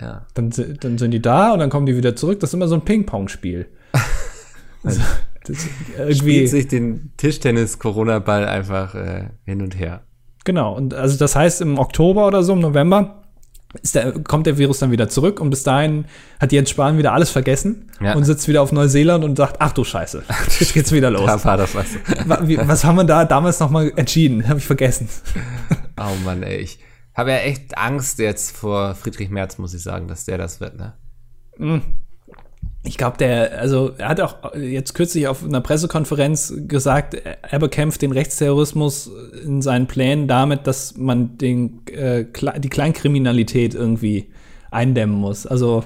Ja. Dann, dann sind die da und dann kommen die wieder zurück. Das ist immer so ein Ping-Pong-Spiel. also, das Spielt sich den Tischtennis-Corona-Ball einfach äh, hin und her. genau. Und also das heißt, im Oktober oder so, im November, der, kommt der Virus dann wieder zurück und bis dahin hat Jens Spahn wieder alles vergessen Ja. und sitzt wieder auf Neuseeland und sagt, ach du Scheiße, jetzt geht's wieder los. Da war das was. Was haben wir da damals noch mal entschieden? Habe ich vergessen. oh Mann, ey. Ich habe ja echt Angst jetzt vor Friedrich Merz, muss ich sagen, dass der das wird, ne? Ich glaube, der, also er hat auch jetzt kürzlich auf einer Pressekonferenz gesagt, er bekämpft den Rechtsterrorismus in seinen Plänen damit, dass man den, äh, die Kleinkriminalität irgendwie eindämmen muss. Also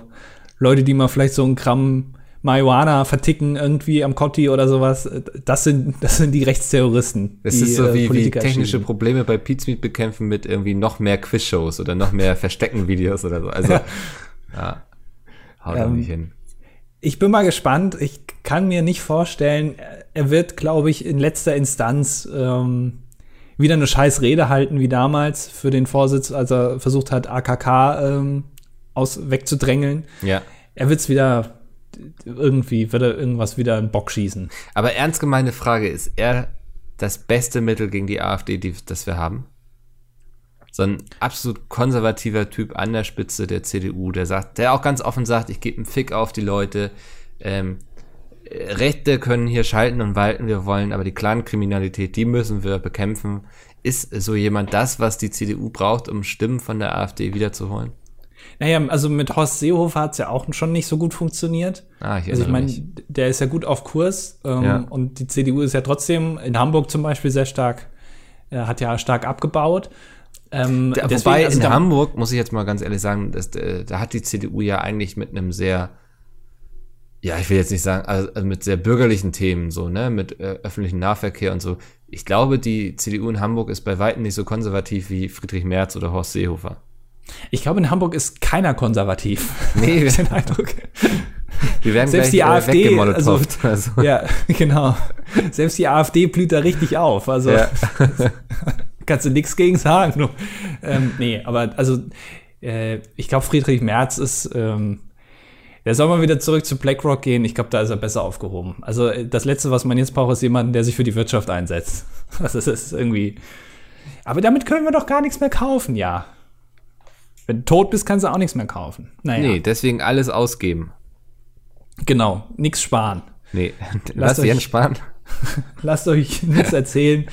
Leute, die mal vielleicht so ein Gramm Marihuana verticken irgendwie am Kotti oder sowas, äh, das sind, das sind die Rechtsterroristen. Das die, ist so äh, wie, wie Politiker technische. Probleme bei Pizmeet bekämpfen mit irgendwie noch mehr Quizshows oder noch mehr Verstecken-Videos oder so. Also, ja, haut doch Ähm, nicht hin. Ich bin mal gespannt. Ich kann mir nicht vorstellen, er wird, glaube ich, in letzter Instanz ähm, wieder eine scheiß Rede halten wie damals für den Vorsitz, als er versucht hat, AKK ähm, aus wegzudrängeln. Ja. Er wird's wieder irgendwie, wird er irgendwas wieder in den Bock schießen. Aber ernst gemeine Frage, ist er das beste Mittel gegen die AfD, die, das wir haben? So ein absolut konservativer Typ an der Spitze der CDU, der sagt, der auch ganz offen sagt, ich gebe einen Fick auf die Leute. Ähm, äh, Rechte können hier schalten und walten, wir wollen, aber die Clankriminalität, die müssen wir bekämpfen. ist so jemand das, was die CDU braucht, um Stimmen von der AfD wiederzuholen? Naja, also mit Horst Seehofer hat es ja auch schon nicht so gut funktioniert. Ah, ich also ich meine, der ist ja gut auf Kurs ähm, Ja. und die CDU ist ja trotzdem in Hamburg zum Beispiel sehr stark, äh, hat ja stark abgebaut. Ähm, Da, deswegen, wobei also in Hamburg, muss ich jetzt mal ganz ehrlich sagen, das, äh, da hat die CDU ja eigentlich mit einem sehr, ja, ich will jetzt nicht sagen, also also mit sehr bürgerlichen Themen, so, ne, mit äh, öffentlichem Nahverkehr und so. Ich glaube, die CDU in Hamburg ist bei weitem nicht so konservativ wie Friedrich Merz oder Horst Seehofer. Ich glaube, in Hamburg ist keiner konservativ. Nee, hab den Eindruck. Wir werden Selbst gleich die AfD, weggemolotowt. Also, Ja, genau. Selbst die AfD blüht da richtig auf. Also ja. Kannst du nichts gegen sagen. Ähm, nee, aber also äh, ich glaube, Friedrich Merz ist, ähm, der soll mal wieder zurück zu BlackRock gehen. Ich glaube, da ist er besser aufgehoben. Also äh, das Letzte, was man jetzt braucht, ist jemand, der sich für die Wirtschaft einsetzt. Also das ist irgendwie. Aber damit können wir doch gar nichts mehr kaufen, ja. Wenn du tot bist, kannst du auch nichts mehr kaufen. Naja, Nee, deswegen alles ausgeben. genau, nichts sparen. Nee, Lasst lass euch- Jens sparen. Lasst euch nichts erzählen.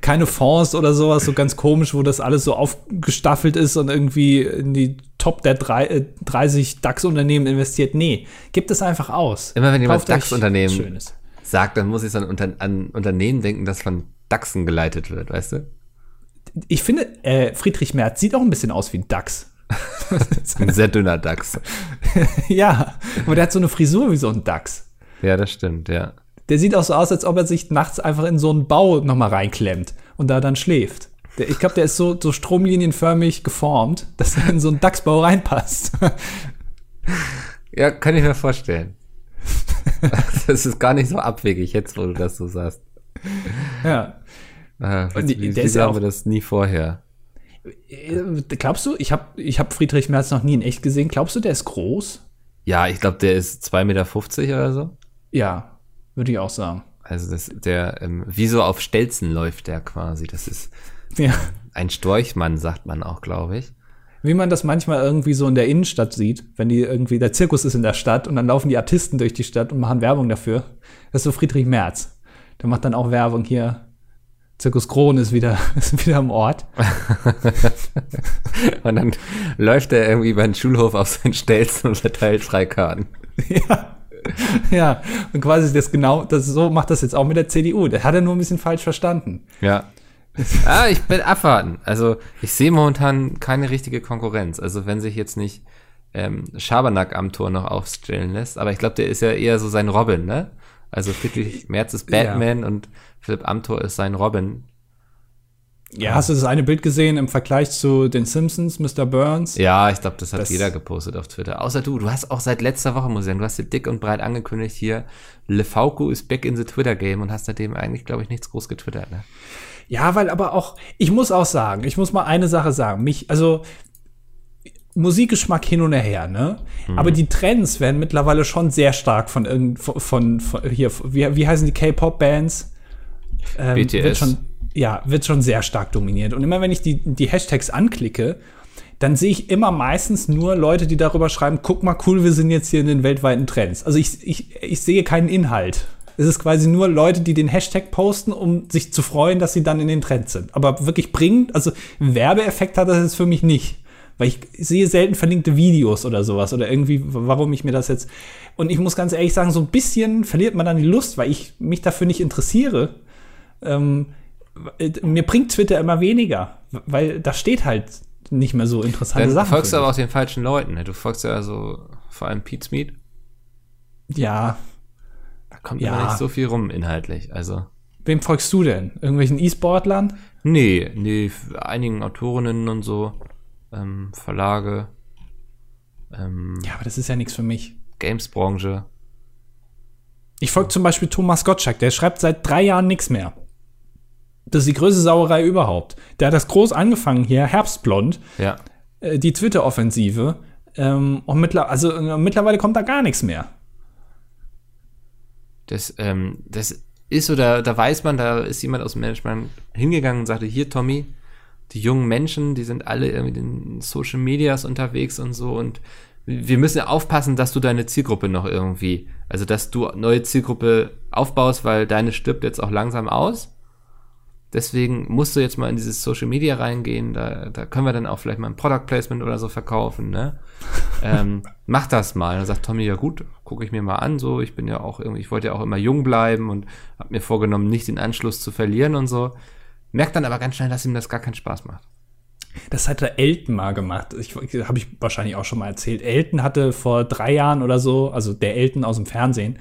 Keine Fonds oder sowas, so ganz komisch, wo das alles so aufgestaffelt ist und irgendwie in die Top der drei, äh, 30 DAX-Unternehmen investiert. Nee, gebt es einfach aus. Immer wenn jemand DAX-Unternehmen-. Sagt, dann muss ich so an, Unter an Unternehmen denken, das von Dachsen geleitet wird, weißt du? Ich finde, äh, Friedrich Merz sieht auch ein bisschen aus wie ein DAX. Ein sehr dünner Dachs. ja, aber der hat so eine Frisur wie so ein DAX. Ja, das stimmt, ja. Der sieht auch so aus, als ob er sich nachts einfach in so einen Bau nochmal reinklemmt und da dann schläft. Der, ich glaube, der ist so, so stromlinienförmig geformt, dass er in so einen DAX-Bau reinpasst. Ja, kann ich mir vorstellen. das ist gar nicht so abwegig, jetzt wo du das so sagst. ja. Äh, Und die- wie, der wie ist ja auch- wir das nie vorher? Äh, Glaubst du, ich habe ich hab Friedrich Merz noch nie in echt gesehen. Glaubst du, der ist groß? Ja, ich glaube, der ist 2,50 Meter oder so. Ja, würde ich auch sagen. Also das, der, ähm, wie so auf Stelzen läuft der quasi. Das ist Ja. ein Storchmann, sagt man auch, glaube ich. Wie man das manchmal irgendwie so in der Innenstadt sieht, wenn die irgendwie, der Zirkus ist in der Stadt und dann laufen die Artisten durch die Stadt und machen Werbung dafür. Das ist so Friedrich Merz. Der macht dann auch Werbung hier. Zirkus Kron ist wieder, ist wieder am Ort. Und dann läuft er irgendwie über den Schulhof auf seinen Stelzen und verteilt Freikarten. ja. Ja, und quasi das genau, das so macht das jetzt auch mit der CDU. Der hat er nur ein bisschen falsch verstanden. Ja. ah, ich bin abwarten. Also ich sehe momentan keine richtige Konkurrenz. Also wenn sich jetzt nicht ähm, Schabernack am Tor noch aufstellen lässt, aber ich glaube, der ist ja eher so sein Robin, ne? Also Friedrich Merz ist Ja. Batman und Philipp Amthor ist sein Robin. Ja, hast du das eine Bild gesehen im Vergleich zu den Simpsons, Mr. Burns? Ja, ich glaube, das hat Das- jeder gepostet auf Twitter. Außer du, du hast auch seit letzter Woche, muss ich sagen, du hast dir dick und breit angekündigt hier, Lefauco ist back in the Twitter Game und hast seitdem eigentlich, glaube ich, nichts groß getwittert, ne? Ja, weil aber auch, ich muss auch sagen, ich muss mal eine Sache sagen. Mich, also Musikgeschmack hin und her, ne? Aber die Trends werden mittlerweile schon sehr stark von irgend von, von, von hier, wie, wie heißen die K-Pop-Bands? Ähm, BTS. Wird schon, ja, wird schon sehr stark dominiert. Und immer wenn ich die, die Hashtags anklicke, dann sehe ich immer meistens nur Leute, die darüber schreiben, guck mal, cool, wir sind jetzt hier in den weltweiten Trends. Also ich, ich, ich sehe keinen Inhalt. Es ist quasi nur Leute, die den Hashtag posten, um sich zu freuen, dass sie dann in den Trends sind. Aber wirklich bringend, also Werbeeffekt hat das jetzt für mich nicht. Weil ich sehe selten verlinkte Videos oder sowas oder irgendwie, warum ich mir das jetzt. Und ich muss ganz ehrlich sagen, so ein bisschen verliert man dann die Lust, weil ich mich dafür nicht interessiere. Ähm, mir bringt Twitter immer weniger, weil da steht halt nicht mehr so interessante Dann Sachen. folgst du für aber auch den falschen Leuten, ne? Du folgst ja also vor allem Pete Smith. Ja. Da kommt Ja. nicht so viel rum inhaltlich. Also. Wem folgst du denn? Irgendwelchen E-Sportlern? Nee, nee, einigen Autorinnen und so, ähm, Verlage, ähm, Ja, aber das ist ja nichts für mich. Games-Branche. Ich folge zum Beispiel Thomas Gottschalk, der schreibt seit drei Jahren nichts mehr. Das ist die größte Sauerei überhaupt. Der hat das groß angefangen hier, Herbstblond, Ja. äh, die Twitter-Offensive. Ähm, und mittler also, äh, mittlerweile kommt da gar nichts mehr. Das, ähm, das ist so, da, da weiß man, da ist jemand aus dem Management hingegangen und sagte, hier Tommy, die jungen Menschen, die sind alle irgendwie in Social Medias unterwegs und so und wir müssen aufpassen, dass du deine Zielgruppe noch irgendwie, also dass du neue Zielgruppe aufbaust, weil deine stirbt jetzt auch langsam aus. Deswegen musst du jetzt mal in dieses Social Media reingehen. Da, da können wir dann auch vielleicht mal ein Product Placement oder so verkaufen. Ne? ähm, mach das mal. Dann sagt Tommy, ja gut, gucke ich mir mal an. So, ich bin ja auch irgendwie, ich wollte ja auch immer jung bleiben und habe mir vorgenommen, nicht den Anschluss zu verlieren und so. Merkt dann aber ganz schnell, dass ihm das gar keinen Spaß macht. Das hat der Elton mal gemacht. Ich, habe ich wahrscheinlich auch schon mal erzählt. Elton hatte vor drei Jahren oder so, also der Elton aus dem Fernsehen,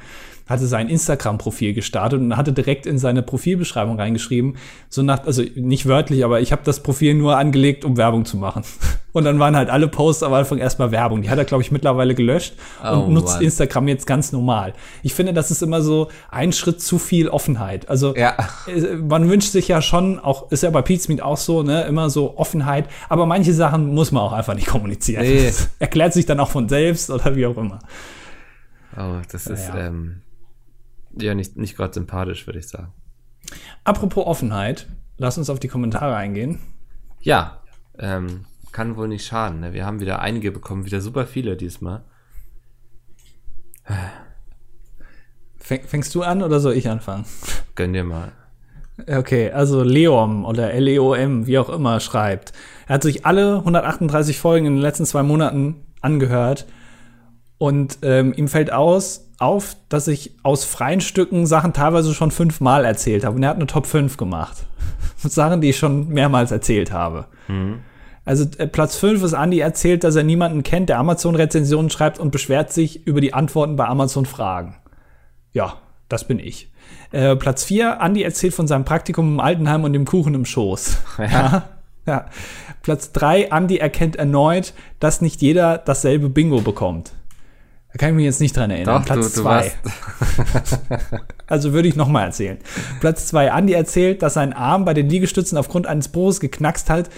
hatte sein Instagram-Profil gestartet und hatte direkt in seine Profilbeschreibung reingeschrieben, so nach, also nicht wörtlich, aber ich habe das Profil nur angelegt, um Werbung zu machen. Und dann waren halt alle Posts am Anfang erstmal Werbung. Die hat er, glaube ich, mittlerweile gelöscht und oh, nutzt Mann. Instagram jetzt ganz normal. Ich finde, das ist immer so ein Schritt zu viel Offenheit. Also ja. Äh, man wünscht sich ja schon, auch ist ja bei Pizmeet auch so, ne, immer so Offenheit, aber manche Sachen muss man auch einfach nicht kommunizieren. Nee. erklärt sich dann auch von selbst oder wie auch immer. Oh, das ist, ja. ähm, ja, nicht, nicht gerade sympathisch, würde ich sagen. Apropos Offenheit, lass uns auf die Kommentare eingehen. Ja, ähm, kann wohl nicht schaden. Ne? Wir haben wieder einige bekommen, wieder super viele diesmal. Fängst du an oder soll ich anfangen? Gönn dir mal. Okay, also Leom oder L-E-O-M, wie auch immer, schreibt. Er hat sich alle 138 Folgen in den letzten zwei Monaten angehört und ähm, ihm fällt aus, auf, dass ich aus freien Stücken Sachen teilweise schon fünfmal erzählt habe. Und er hat eine Top 5 gemacht. Sachen, die ich schon mehrmals erzählt habe. Mhm. Also äh, Platz 5 ist Andy erzählt, dass er niemanden kennt, der Amazon-Rezensionen schreibt und beschwert sich über die Antworten bei Amazon-Fragen. Ja, das bin ich. Äh, Platz 4, Andy erzählt von seinem Praktikum im Altenheim und dem Kuchen im Schoß. Ja. ja. Platz 3, Andy erkennt erneut, dass nicht jeder dasselbe Bingo bekommt. Da kann ich mich jetzt nicht dran erinnern. Doch, Platz 2. also würde ich noch mal erzählen. Platz 2, Andy erzählt, dass sein Arm bei den Liegestützen aufgrund eines Bruches geknackst hat,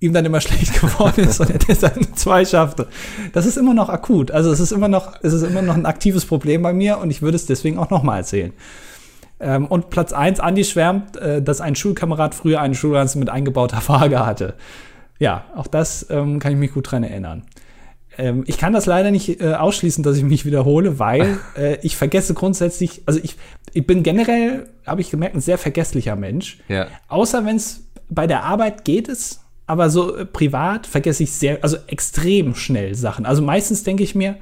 ihm dann immer schlecht geworden ist und er deshalb zwei schaffte. Das ist immer noch akut. Also es ist immer noch, es ist immer noch ein aktives Problem bei mir und ich würde es deswegen auch noch mal erzählen. Ähm, und Platz 1, Andi schwärmt, äh, dass ein Schulkamerad früher eine Schulranze mit eingebauter Waage hatte. Ja, auch das ähm, kann ich mich gut dran erinnern. Ähm, ich kann das leider nicht äh, ausschließen, dass ich mich wiederhole, weil äh, ich vergesse grundsätzlich, also ich, ich bin generell, habe ich gemerkt, ein sehr vergesslicher Mensch. Ja. Außer wenn es bei der Arbeit geht es, aber so äh, privat vergesse ich sehr, also extrem schnell Sachen. Also meistens denke ich mir,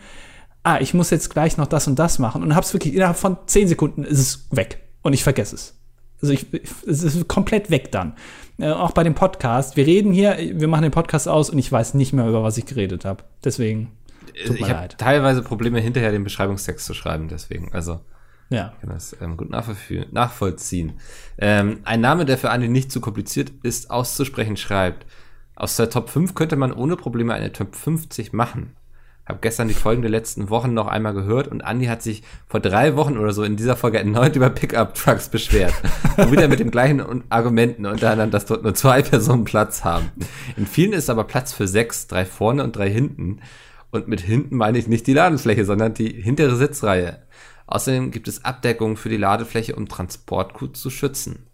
ah, ich muss jetzt gleich noch das und das machen und hab's wirklich innerhalb von zehn Sekunden ist es weg und ich vergesse es. Also ich, es ist komplett weg dann. Äh, auch bei dem Podcast. Wir reden hier, wir machen den Podcast aus und ich weiß nicht mehr, über was ich geredet habe. Deswegen. ich habe teilweise Probleme, hinterher den Beschreibungstext zu schreiben, deswegen. Also. Ja. Ich kann das ähm, gut nachvollziehen. Ähm, ein Name, der für Andi nicht zu kompliziert ist, auszusprechen, schreibt. Aus der Top 5 könnte man ohne Probleme eine Top 50 machen. Habe gestern die Folgen der letzten Wochen noch einmal gehört und Andi hat sich vor drei Wochen oder so in dieser Folge erneut über Pickup-Trucks beschwert. und wieder mit den gleichen Argumenten, unter anderem, dass dort nur zwei Personen Platz haben. In vielen ist aber Platz für sechs, drei vorne und drei hinten. Und mit hinten meine ich nicht die Ladefläche, sondern die hintere Sitzreihe. Außerdem gibt es Abdeckungen für die Ladefläche, um Transportgut zu schützen.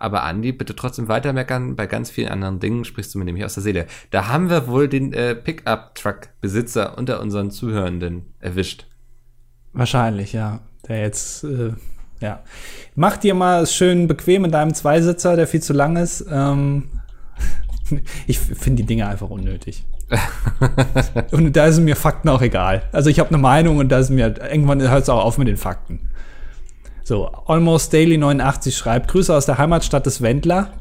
Aber Andi, bitte trotzdem weitermeckern. Bei ganz vielen anderen Dingen sprichst du mir nämlich aus der Seele. Da haben wir wohl den äh, Pickup-Truck-Besitzer unter unseren Zuhörenden erwischt. Wahrscheinlich, ja. Der jetzt, äh, ja. Mach dir mal schön bequem in deinem Zweisitzer, der viel zu lang ist. Ähm, ich finde die Dinge einfach unnötig. und da sind mir Fakten auch egal. Also ich habe eine Meinung und da ist mir irgendwann hört es auch auf mit den Fakten. So, Almost Daily 89 schreibt, Grüße aus der Heimatstadt des Wendler.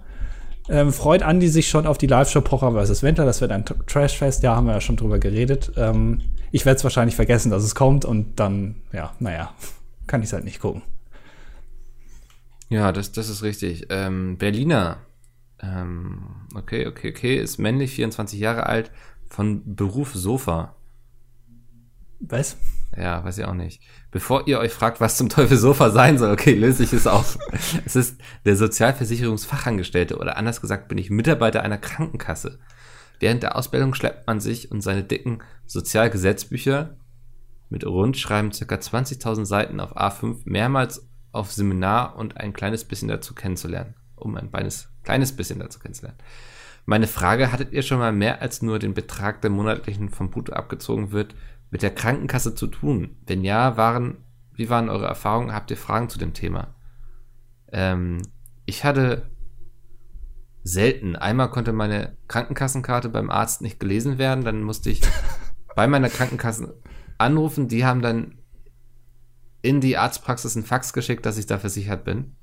Ähm, freut Andi sich schon auf die Live-Show Pocher vs. Wendler. Das wird ein Trashfest. Ja, haben wir ja schon drüber geredet. Ähm, ich werde es wahrscheinlich vergessen, dass es kommt und dann, ja, naja, kann ich es halt nicht gucken. Ja, das, das ist richtig. Ähm, Berliner. Ähm, okay, okay, okay. Ist männlich, 24 Jahre alt, von Beruf Sofa. Was? Ja, weiß ich auch nicht. Bevor ihr euch fragt, was zum Teufel Sofa sein soll, okay, löse ich es auf. es ist der Sozialversicherungsfachangestellte oder anders gesagt bin ich Mitarbeiter einer Krankenkasse. Während der Ausbildung schleppt man sich und seine dicken Sozialgesetzbücher mit rundschreiben ca. 20.000 Seiten auf A5 mehrmals auf Seminar und ein kleines bisschen dazu kennenzulernen, um ein kleines, kleines bisschen dazu kennenzulernen. Meine Frage, hattet ihr schon mal mehr als nur den Betrag, der monatlichen vom Brutto abgezogen wird, mit der Krankenkasse zu tun? Wenn ja, waren, wie waren eure Erfahrungen? Habt ihr Fragen zu dem Thema? Ähm, ich hatte selten. Einmal konnte meine Krankenkassenkarte beim Arzt nicht gelesen werden, dann musste ich bei meiner Krankenkasse anrufen. Die haben dann in die Arztpraxis einen Fax geschickt, dass ich da versichert bin.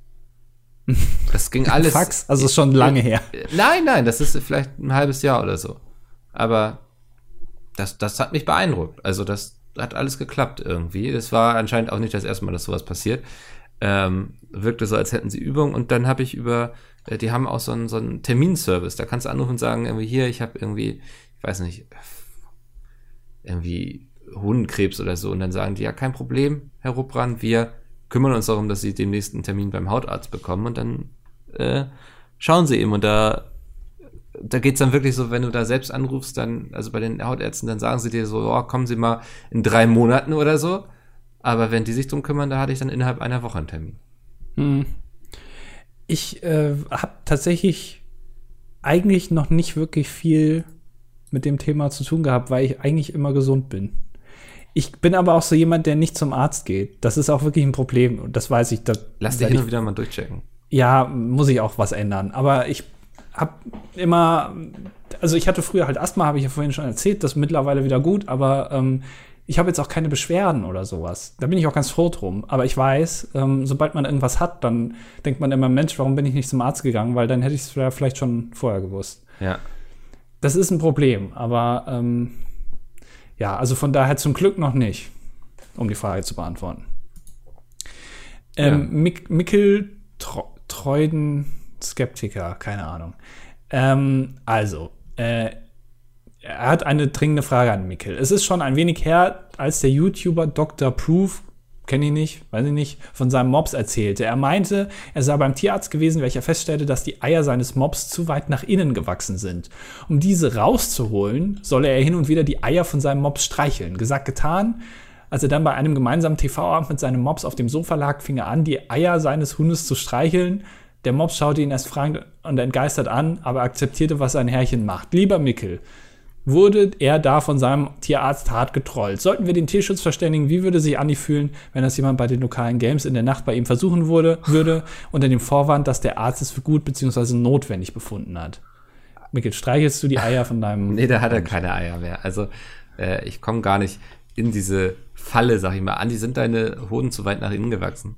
Das ging alles. Fax, also schon lange her. Nein, nein, das ist vielleicht ein halbes Jahr oder so. Aber das, das hat mich beeindruckt. Also das hat alles geklappt irgendwie. Es war anscheinend auch nicht das erste Mal, dass sowas passiert. Ähm, wirkte so, als hätten sie Übung. Und dann habe ich über, äh, die haben auch so einen, so einen Terminservice. Da kannst du anrufen und sagen, irgendwie hier, ich habe irgendwie, ich weiß nicht, irgendwie Hodenkrebs oder so. Und dann sagen die, ja, kein Problem, Herr Ruppran, wir kümmern uns darum, dass Sie den nächsten Termin beim Hautarzt bekommen. Und dann äh, schauen sie eben. Und da da geht's dann wirklich so, wenn du da selbst anrufst, dann, also bei den Hautärzten, dann sagen sie dir so, oh, kommen Sie mal in drei Monaten oder so. Aber wenn die sich drum kümmern, da hatte ich dann innerhalb einer Woche einen Termin. Hm. Ich äh, habe tatsächlich eigentlich noch nicht wirklich viel mit dem Thema zu tun gehabt, weil ich eigentlich immer gesund bin. Ich bin aber auch so jemand, der nicht zum Arzt geht. Das ist auch wirklich ein Problem und das weiß ich. Das, Lass dich und wieder mal durchchecken. Ja, muss ich auch was ändern. Aber ich habe immer, also ich hatte früher halt Asthma, habe ich ja vorhin schon erzählt, das ist mittlerweile wieder gut, aber ähm, ich habe jetzt auch keine Beschwerden oder sowas. Da bin ich auch ganz froh drum. Aber ich weiß, ähm, sobald man irgendwas hat, dann denkt man immer, Mensch, warum bin ich nicht zum Arzt gegangen? Weil dann hätte ich es vielleicht schon vorher gewusst. Ja. Das ist ein Problem, aber ähm, ja, also von daher zum Glück noch nicht, um die Frage zu beantworten. Ähm, ja. Mik Mikkel Treuden Skeptiker, keine Ahnung. Ähm, also, äh, er hat eine dringende Frage an Mikkel. Es ist schon ein wenig her, als der YouTuber Dr. Proof, kenne ich nicht, weiß ich nicht, von seinem Mops erzählte. Er meinte, er sei beim Tierarzt gewesen, welcher feststellte, dass die Eier seines Mops zu weit nach innen gewachsen sind. Um diese rauszuholen, solle er hin und wieder die Eier von seinem Mops streicheln. Gesagt, getan. Als er dann bei einem gemeinsamen TV-Abend mit seinem Mops auf dem Sofa lag, fing er an, die Eier seines Hundes zu streicheln. Der Mob schaute ihn erst fragend und entgeistert an, aber akzeptierte, was sein Herrchen macht. Lieber Mickel, wurde er da von seinem Tierarzt hart getrollt. Sollten wir den Tierschutz verständigen, wie würde sich Andi fühlen, wenn das jemand bei den lokalen Games in der Nacht bei ihm versuchen würde, würde unter dem Vorwand, dass der Arzt es für gut bzw. notwendig befunden hat? Mikkel, streichelst du die Eier von deinem. nee, da hat er keine Eier mehr. Also, äh, ich komme gar nicht in diese Falle, sag ich mal. Andi, sind deine Hoden zu weit nach innen gewachsen?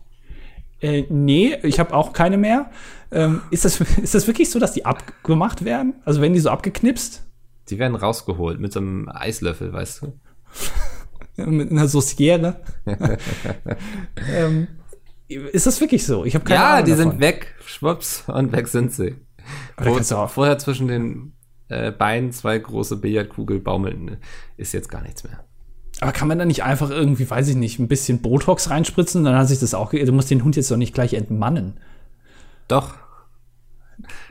Äh, nee, ich habe auch keine mehr. Ähm, ist, das, ist das wirklich so, dass die abgemacht werden? Also werden die so abgeknipst? Die werden rausgeholt mit so einem Eislöffel, weißt du? mit einer Sauciere. ähm, ist das wirklich so? Ich habe keine ja, Ahnung. Ja, die davon. sind weg. Schwupps, und weg sind sie. Vor, vorher zwischen den äh, Beinen zwei große Billardkugel baumeln, ist jetzt gar nichts mehr. Aber kann man da nicht einfach irgendwie, weiß ich nicht, ein bisschen Botox reinspritzen? Dann hat sich das auch. Du musst den Hund jetzt doch nicht gleich entmannen. Doch.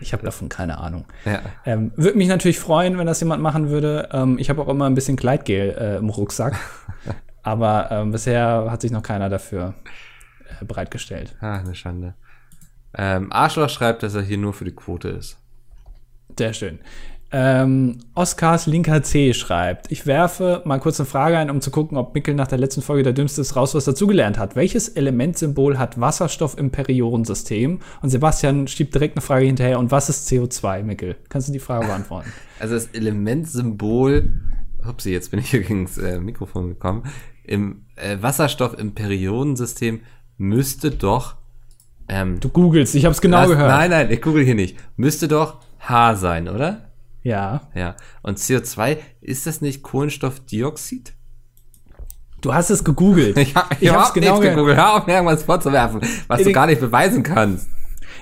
Ich habe davon keine Ahnung. Ja. Ähm, würde mich natürlich freuen, wenn das jemand machen würde. Ähm, ich habe auch immer ein bisschen Kleidgel äh, im Rucksack. Aber ähm, bisher hat sich noch keiner dafür äh, bereitgestellt. Ah, eine Schande. Ähm, Arschloch schreibt, dass er hier nur für die Quote ist. Sehr schön. Ähm, Oskars linker C schreibt, ich werfe mal kurz eine Frage ein, um zu gucken, ob Mickel nach der letzten Folge der Dümmste ist raus was dazugelernt hat. Welches Elementsymbol hat Wasserstoff im Periodensystem? Und Sebastian schiebt direkt eine Frage hinterher. Und was ist CO2, Mickel? Kannst du die Frage beantworten? Also das Elementsymbol, upsie, jetzt bin ich hier gegen das äh, Mikrofon gekommen, im äh, Wasserstoff im Periodensystem müsste doch ähm, Du googelst, ich habe es genau was, gehört. Nein, nein, ich google hier nicht. Müsste doch H sein, oder? Ja. Ja. Und CO2, ist das nicht Kohlenstoffdioxid? Du hast es gegoogelt. ich habe ich hab's genau gegoogelt. Hör auf, mir irgendwas vorzuwerfen, was in du gar nicht beweisen kannst.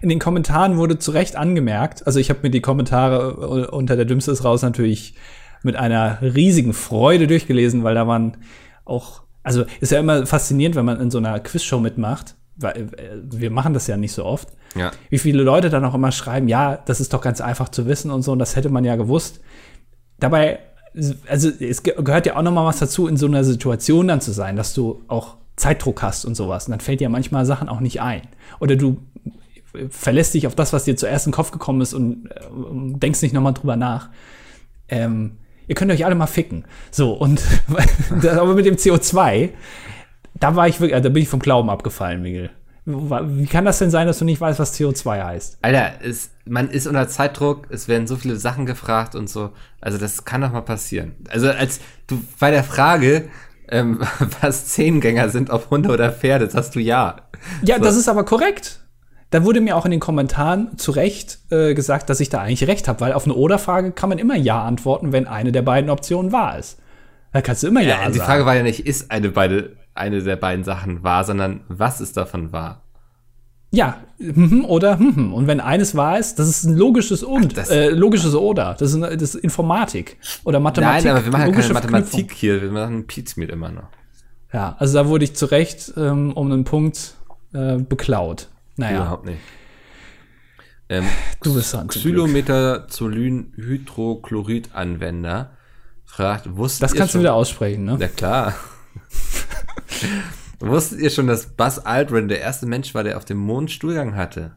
In den Kommentaren wurde zu Recht angemerkt, also ich habe mir die Kommentare unter der Dümmste ist raus natürlich mit einer riesigen Freude durchgelesen, weil da waren auch, also ist ja immer faszinierend, wenn man in so einer Quizshow mitmacht, weil äh, wir machen das ja nicht so oft ja. Wie viele Leute dann auch immer schreiben, ja, das ist doch ganz einfach zu wissen und so, und das hätte man ja gewusst. Dabei, also es gehört ja auch noch mal was dazu, in so einer Situation dann zu sein, dass du auch Zeitdruck hast und sowas. Und dann fällt dir manchmal Sachen auch nicht ein. Oder du verlässt dich auf das, was dir zuerst in den Kopf gekommen ist und, und äh, denkst nicht noch mal drüber nach. Ähm, ihr könnt euch alle mal ficken. So, und aber mit dem CO2, da war ich wirklich, da bin ich vom Glauben abgefallen, Miguel Wie kann das denn sein, dass du nicht weißt, was CO2 heißt? Alter, es, man ist unter Zeitdruck, es werden so viele Sachen gefragt und so. Also das kann doch mal passieren. Also als du bei der Frage, ähm, was Zehengänger sind, ob Hunde oder Pferde, sagst du ja. Ja, so. das ist aber korrekt. Da wurde mir auch in den Kommentaren zu Recht äh, gesagt, dass ich da eigentlich recht habe, weil auf eine Oder-Frage kann man immer Ja antworten, wenn eine der beiden Optionen wahr ist. Da kannst du immer Ja, ja sagen. Die Frage war ja nicht, ist eine, beide, eine der beiden Sachen wahr, sondern was ist davon wahr? Ja, mhm oder mhm. Und wenn eines wahr ist, das ist ein logisches und, Ach, äh, logisches oder. Das ist, das ist Informatik oder Mathematik. Nein, aber wir machen keine Mathematik hier, wir machen Pizmeet immer noch. Ja, also da wurde ich zu Recht ähm, um einen Punkt äh, beklaut. Naja. Überhaupt nicht. Ähm, du bist dran. Xylometazolyn-Hydrochlorid-Anwender fragt, wusstet Das kannst du wieder aussprechen, ne? Ja, klar. Wusstet ihr schon, dass Buzz Aldrin der erste Mensch war, der auf dem Mond Stuhlgang hatte?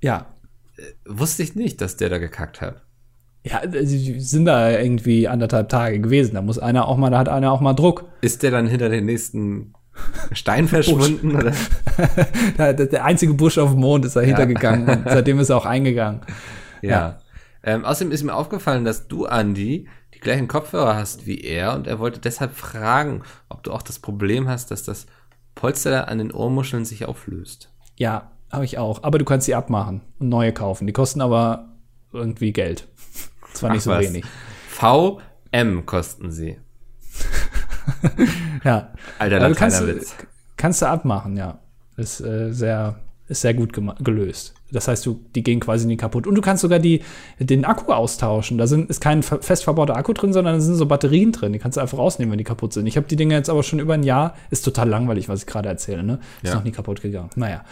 Ja. Äh, wusste ich nicht, dass der da gekackt hat. Ja, sie sind da irgendwie anderthalb Tage gewesen. Da muss einer auch mal, da hat einer auch mal Druck. Ist der dann hinter den nächsten Stein verschwunden? oder? der einzige Busch auf dem Mond ist dahinter ja. gegangen und seitdem ist er auch eingegangen. Ja. ja. Ähm, außerdem ist mir aufgefallen, dass du, Andy, die gleichen Kopfhörer hast wie er und er wollte deshalb fragen, ob du auch das Problem hast, dass das Polster an den Ohrmuscheln sich auflöst. Ja, habe ich auch. Aber du kannst sie abmachen und neue kaufen. Die kosten aber irgendwie Geld. Zwar nicht so was. wenig. VM kosten sie. ja. Alter, da kannst, Witz. kannst du abmachen, ja. Ist äh, sehr, ist sehr gut gelöst. Das heißt, du, die gehen quasi nie kaputt. Und du kannst sogar die, den Akku austauschen. Da sind, ist kein fest verbauter Akku drin, sondern da sind so Batterien drin. Die kannst du einfach rausnehmen, wenn die kaputt sind. Ich habe die Dinge jetzt aber schon über ein Jahr. Ist total langweilig, was ich gerade erzähle. Ne? Ist ja. noch nie kaputt gegangen. Naja.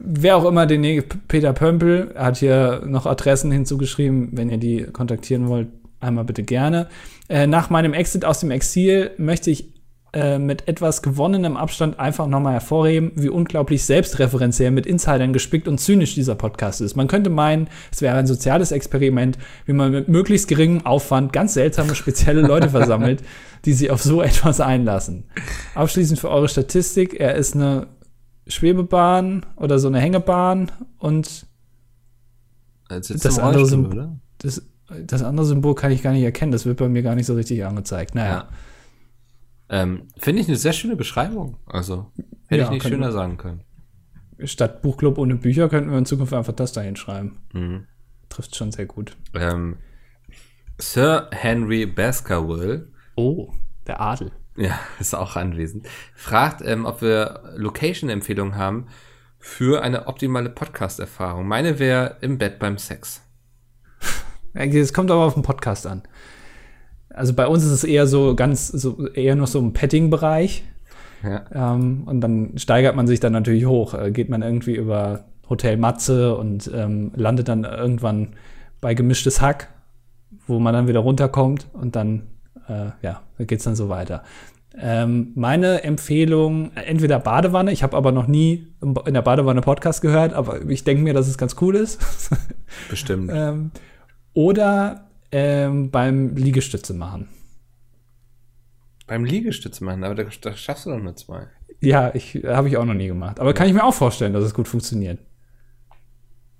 Wer auch immer, den Peter Pömpel hat hier noch Adressen hinzugeschrieben. Wenn ihr die kontaktieren wollt, einmal bitte gerne. Äh, nach meinem Exit aus dem Exil möchte ich äh, mit etwas gewonnenem Abstand einfach nochmal hervorheben, wie unglaublich selbstreferenziell mit Insidern gespickt und zynisch dieser Podcast ist. Man könnte meinen, es wäre ein soziales Experiment, wie man mit möglichst geringem Aufwand ganz seltsame, spezielle Leute versammelt, die sich auf so etwas einlassen. Abschließend für eure Statistik, er ist eine Schwebebahn oder so eine Hängebahn und das andere, Symbol, das, das andere Symbol kann ich gar nicht erkennen. Das wird bei mir gar nicht so richtig angezeigt. Naja. Ja. Ähm, Finde ich eine sehr schöne Beschreibung. Also, hätte ja, ich nicht schöner sagen können. Statt Buchclub ohne Bücher könnten wir in Zukunft einfach das da hinschreiben. Mhm. Trifft schon sehr gut. Ähm, Sir Henry Baskerville. Oh, der Adel. Ja, ist auch anwesend. Fragt, ähm, ob wir Location-Empfehlungen haben für eine optimale Podcast-Erfahrung. Meine wäre im Bett beim Sex. Es kommt aber auf den Podcast an. Also bei uns ist es eher so ganz, so eher noch so im Petting-Bereich. Ja. Ähm, und dann steigert man sich dann natürlich hoch. Äh, geht man irgendwie über Hotel Matze und ähm, landet dann irgendwann bei gemischtes Hack, wo man dann wieder runterkommt und dann, äh, ja, da geht's dann so weiter. Ähm, meine Empfehlung, entweder Badewanne, ich habe aber noch nie in der Badewanne Podcast gehört, aber ich denke mir, dass es ganz cool ist. Bestimmt. ähm, oder ähm, beim Liegestütze machen. Beim Liegestütze machen, aber da, da schaffst du doch nur zwei. Ja, ich habe ich auch noch nie gemacht. Aber kann ich mir auch vorstellen, dass es gut funktioniert.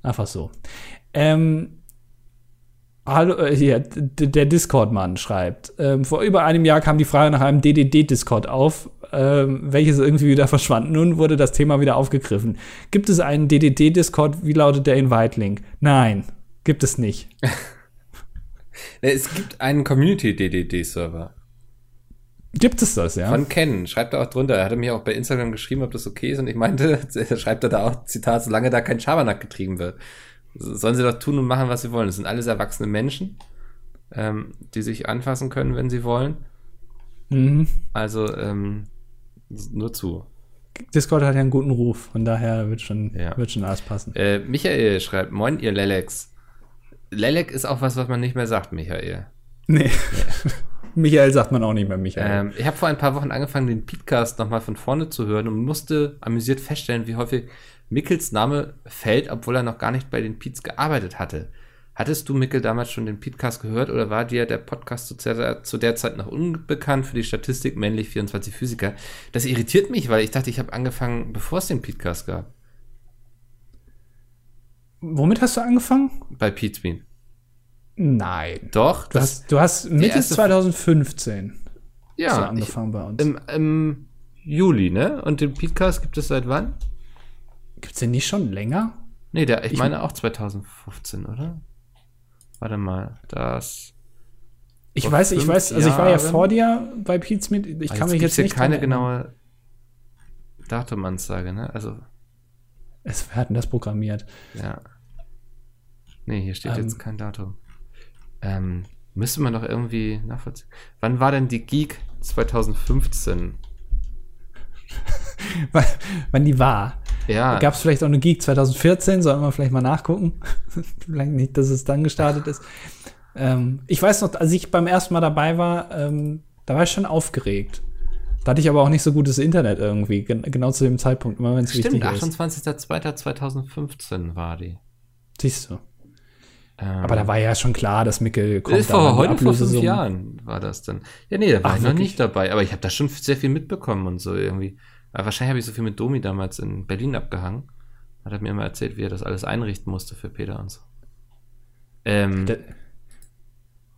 Einfach so. Ähm, Hallo, äh, hier, der Discord-Mann schreibt. Ähm, vor über einem Jahr kam die Frage nach einem DDD-Discord auf, ähm, welches irgendwie wieder verschwand. Nun wurde das Thema wieder aufgegriffen. Gibt es einen DDD-Discord? Wie lautet der Invite-Link? Nein, gibt es nicht. Es gibt einen Community-DDD-Server. Gibt es das, ja? Von Ken, schreibt er auch drunter. Er hatte mir auch bei Instagram geschrieben, ob das okay ist. Und ich meinte, schreibt er da auch, Zitat, solange da kein Schabernack getrieben wird. Sollen sie doch tun und machen, was sie wollen. Das sind alles erwachsene Menschen, ähm, die sich anfassen können, wenn sie wollen. Mhm. Also, ähm, nur zu. Discord hat ja einen guten Ruf, von daher wird schon, ja. wird schon alles passen. Äh, Michael schreibt, moin ihr Lelex. Lelek ist auch was, was man nicht mehr sagt, Michael. Nee. nee. Michael sagt man auch nicht mehr Michael. Ähm, ich habe vor ein paar Wochen angefangen, den Podcast nochmal von vorne zu hören und musste amüsiert feststellen, wie häufig Mickels Name fällt, obwohl er noch gar nicht bei den Peets gearbeitet hatte. Hattest du, Mickel, damals schon den Podcast gehört oder war dir der Podcast zu der, zu der Zeit noch unbekannt für die Statistik männlich 24 Physiker? Das irritiert mich, weil ich dachte, ich habe angefangen, bevor es den Podcast gab. Womit hast du angefangen? Bei Pete Speed. Nein. Doch. Du hast, du hast Mitte erste- 2015 ja, du ich, angefangen bei uns. im, im Juli, ne? Und den Podcast gibt es seit wann? Gibt's den nicht schon länger? Nee, der, ich, Ich- meine auch 2015, oder? Warte mal, das. Ich weiß, ich weiß, also ich war ja vor dir bei Pete's mit. Ich Ah, kann mich gibt's jetzt hier nicht keine genaue Datumansage, ne? Also, Es, wir hatten das programmiert. ja. Nee, hier steht Ähm. jetzt kein Datum. Ähm, müsste man doch irgendwie nachvollziehen. Wann war denn die Geek 2015? Wann die war. Ja, Gab es vielleicht auch eine Geek 2014? Sollen wir vielleicht mal nachgucken? vielleicht nicht, dass es dann gestartet ist. Ähm, ich weiß noch, als ich beim ersten Mal dabei war, ähm, da war ich schon aufgeregt. Da hatte ich aber auch nicht so gutes Internet irgendwie, gen genau zu dem Zeitpunkt, immer wenn es stimmt, wichtig ist. 28.02.2015 war die. Siehst du. Ähm, Aber da war ja schon klar, dass Mickel kommt. ist vor heute vor fünf. Jahren war das dann. Ja, nee, da war Ach, ich noch wirklich? nicht dabei, aber ich habe da schon sehr viel mitbekommen und so irgendwie. Aber wahrscheinlich habe ich so viel mit Domi damals in Berlin abgehangen. Hat er mir immer erzählt, wie er das alles einrichten musste für Peter und so. Ähm, Da-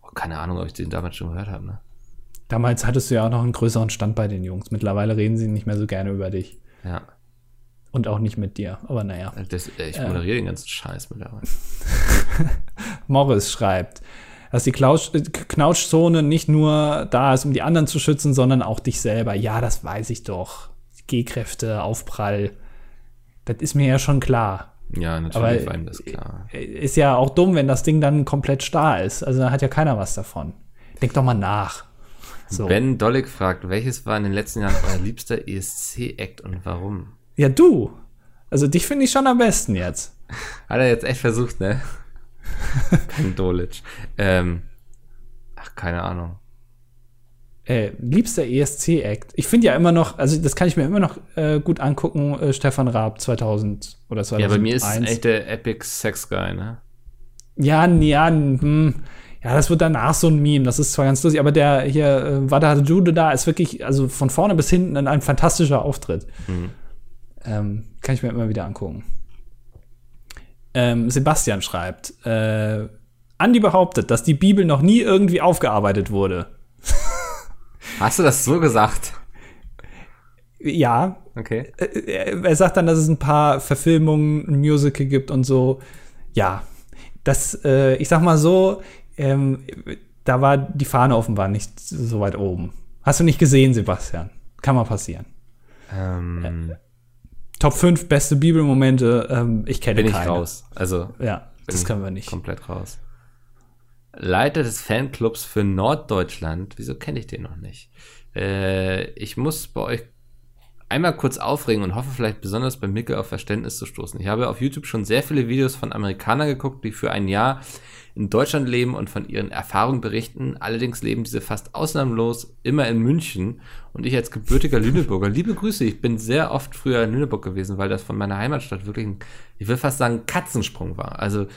oh, keine Ahnung, ob ich den damals schon gehört habe, ne? Damals hattest du ja auch noch einen größeren Stand bei den Jungs. Mittlerweile reden sie nicht mehr so gerne über dich. Ja. Und auch nicht mit dir. Aber naja. Das, äh, ich Ja. moderiere den ganzen Scheiß mittlerweile. Morris schreibt, dass die Klaus- äh, Knautschzone nicht nur da ist, um die anderen zu schützen, sondern auch dich selber. Ja, das weiß ich doch. G-Kräfte, Aufprall. Das ist mir ja schon klar. Ja, natürlich Aber war ihm das klar. Ist ja auch dumm, wenn das Ding dann komplett starr ist. Also da hat ja keiner was davon. Denk doch mal nach. So. Ben Dollig fragt, welches war in den letzten Jahren euer liebster ESC-Act und warum? Ja, du. Also dich finde ich schon am besten jetzt. Hat er jetzt echt versucht, ne? Ben Dolic. Ähm, ach, keine Ahnung. Äh, liebster ESC-Act. Ich finde ja immer noch, also das kann ich mir immer noch äh, gut angucken, äh, Stefan Raab 2000 oder 2001. Ja, bei mir ist es echt der Epic Sex Guy, ne? Ja, ja, hm, ja, das wird danach so ein Meme. Das ist zwar ganz lustig, aber der hier, äh, Wada Jude da, ist wirklich, also von vorne bis hinten ein, ein fantastischer Auftritt. Mhm. Ähm, kann ich mir immer wieder angucken. Ähm, Sebastian schreibt, äh, Andi behauptet, dass die Bibel noch nie irgendwie aufgearbeitet wurde. Hast du das so gesagt? Ja, Okay. äh, er sagt dann, dass es ein paar Verfilmungen, Musical gibt und so. Ja, das, äh, ich sag mal so, ähm, da war die Fahne offenbar nicht so weit oben. Hast du nicht gesehen, Sebastian? Kann mal passieren. Ähm, Top 5 beste Bibelmomente, ähm, ich kenne bin ich keine. raus. Also, Ja, das ich können wir nicht. Komplett raus. Leiter des Fanclubs für Norddeutschland. Wieso kenne ich den noch nicht? Äh, ich muss bei euch einmal kurz aufregen und hoffe vielleicht besonders bei Mickel auf Verständnis zu stoßen. Ich habe auf YouTube schon sehr viele Videos von Amerikanern geguckt, die für ein Jahr in Deutschland leben und von ihren Erfahrungen berichten. Allerdings leben diese fast ausnahmslos immer in München. Und ich als gebürtiger Lüneburger, liebe Grüße, ich bin sehr oft früher in Lüneburg gewesen, weil das von meiner Heimatstadt wirklich ein, ich will fast sagen, Katzensprung war. Also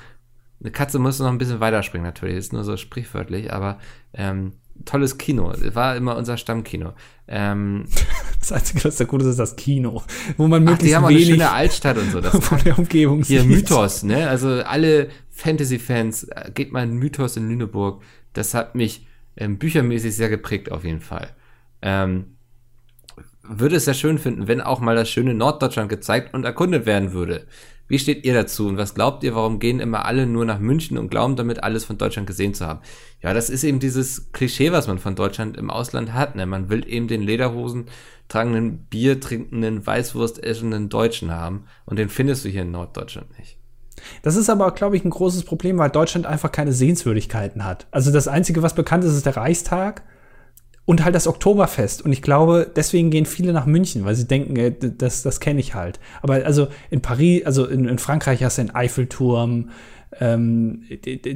eine Katze muss noch ein bisschen weiterspringen natürlich, ist nur so sprichwörtlich, aber ähm, tolles Kino. War immer unser Stammkino. Ähm, Das Einzige, was da gut ist, ist das Kino, wo man ach, die möglichst haben auch eine wenig schöne Altstadt und so. Das von der Umgebung hier sieht. Mythos, ne? Also alle Fantasy-Fans, äh, geht mal in Mythos in Lüneburg. Das hat mich ähm, büchermäßig sehr geprägt auf jeden Fall. Ähm, würde es sehr schön finden, wenn auch mal das schöne Norddeutschland gezeigt und erkundet werden würde. Wie steht ihr dazu und was glaubt ihr, warum gehen immer alle nur nach München und glauben damit alles von Deutschland gesehen zu haben? Ja, das ist eben dieses Klischee, was man von Deutschland im Ausland hat. Ne? Man will eben den Lederhosen tragenden, Bier trinkenden, Weißwurst essenden Deutschen haben und den findest du hier in Norddeutschland nicht. Das ist aber, glaube ich, ein großes Problem, weil Deutschland einfach keine Sehenswürdigkeiten hat. Also das Einzige, was bekannt ist, ist der Reichstag und halt das Oktoberfest. Und ich glaube, deswegen gehen viele nach München, weil sie denken, äh, d- das, das kenne ich halt. Aber also in Paris, also in, in Frankreich hast du den Eiffelturm. Ähm,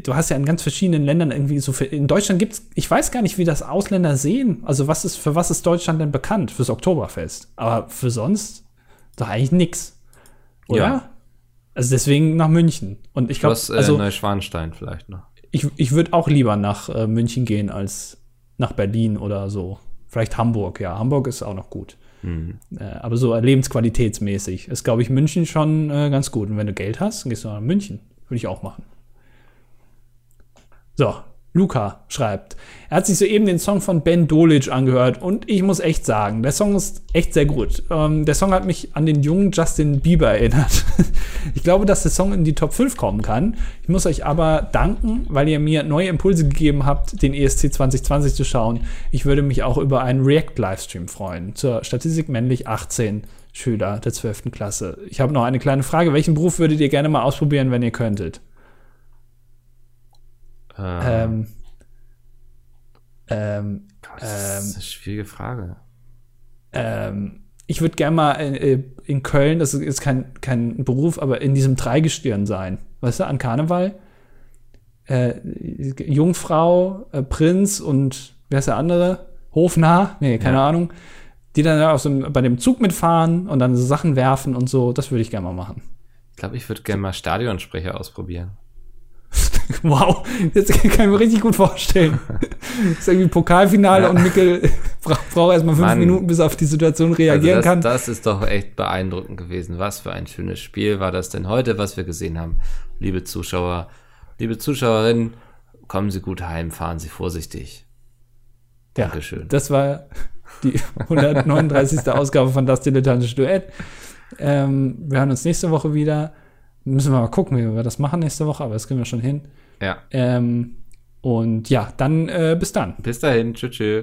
du hast ja in ganz verschiedenen Ländern irgendwie so viel. In Deutschland gibt's, ich weiß gar nicht, wie das Ausländer sehen. Also was ist, für was ist Deutschland denn bekannt? Fürs Oktoberfest. Aber für sonst doch eigentlich nix. Oder? Ja. Also deswegen nach München. Und ich glaube, äh, also Neuschwanstein vielleicht noch. ich, ich würde auch lieber nach äh, München gehen als nach Berlin oder so. Vielleicht Hamburg, ja. Hamburg ist auch noch gut. Hm. Äh, aber so lebensqualitätsmäßig ist, glaube ich, München schon äh, ganz gut. Und wenn du Geld hast, dann gehst du nach München. Würde ich auch machen. So, Luca schreibt, er hat sich soeben den Song von Ben Dolic angehört und ich muss echt sagen, der Song ist echt sehr gut. Ähm, der Song hat mich an den jungen Justin Bieber erinnert. ich glaube, dass der Song in die Top 5 kommen kann. Ich muss euch aber danken, weil ihr mir neue Impulse gegeben habt, den ESC 2020 zu schauen. Ich würde mich auch über einen React-Livestream freuen. Zur Statistik männlich 18 Schüler der 12. Klasse. Ich habe noch eine kleine Frage. Welchen Beruf würdet ihr gerne mal ausprobieren, wenn ihr könntet? Äh, Ähm, ähm, das ist eine schwierige Frage. ähm, ich würde gerne mal äh, in Köln, das ist kein, kein Beruf, aber in diesem Dreigestirn sein. Weißt du, an Karneval? Äh, Jungfrau, äh, Prinz und wer ist der andere? Hofnarr? Nee, keine Ja. Ahnung. Die dann auch so bei dem Zug mitfahren und dann so Sachen werfen und so. Das würde ich gerne mal machen. Ich glaube, ich würde gerne mal Stadionsprecher ausprobieren. Wow, das kann ich mir richtig gut vorstellen. Das ist irgendwie Pokalfinale Ja. und Mickel bra braucht erstmal fünf Mann. Minuten, bis er auf die Situation Also reagieren das, kann. das ist doch echt beeindruckend gewesen. Was für ein schönes Spiel war das denn heute, was wir gesehen haben. Liebe Zuschauer, liebe Zuschauerinnen, kommen Sie gut heim, fahren Sie vorsichtig. Ja, Dankeschön. Das war die 139. Ausgabe von Das Dilettantische Duett. Ähm, wir hören uns nächste Woche wieder. Müssen wir mal gucken, wie wir das machen nächste Woche, aber das kriegen wir schon hin. Ja, Ähm, und ja, dann äh, bis dann. bis dahin, tschüss. tschüss.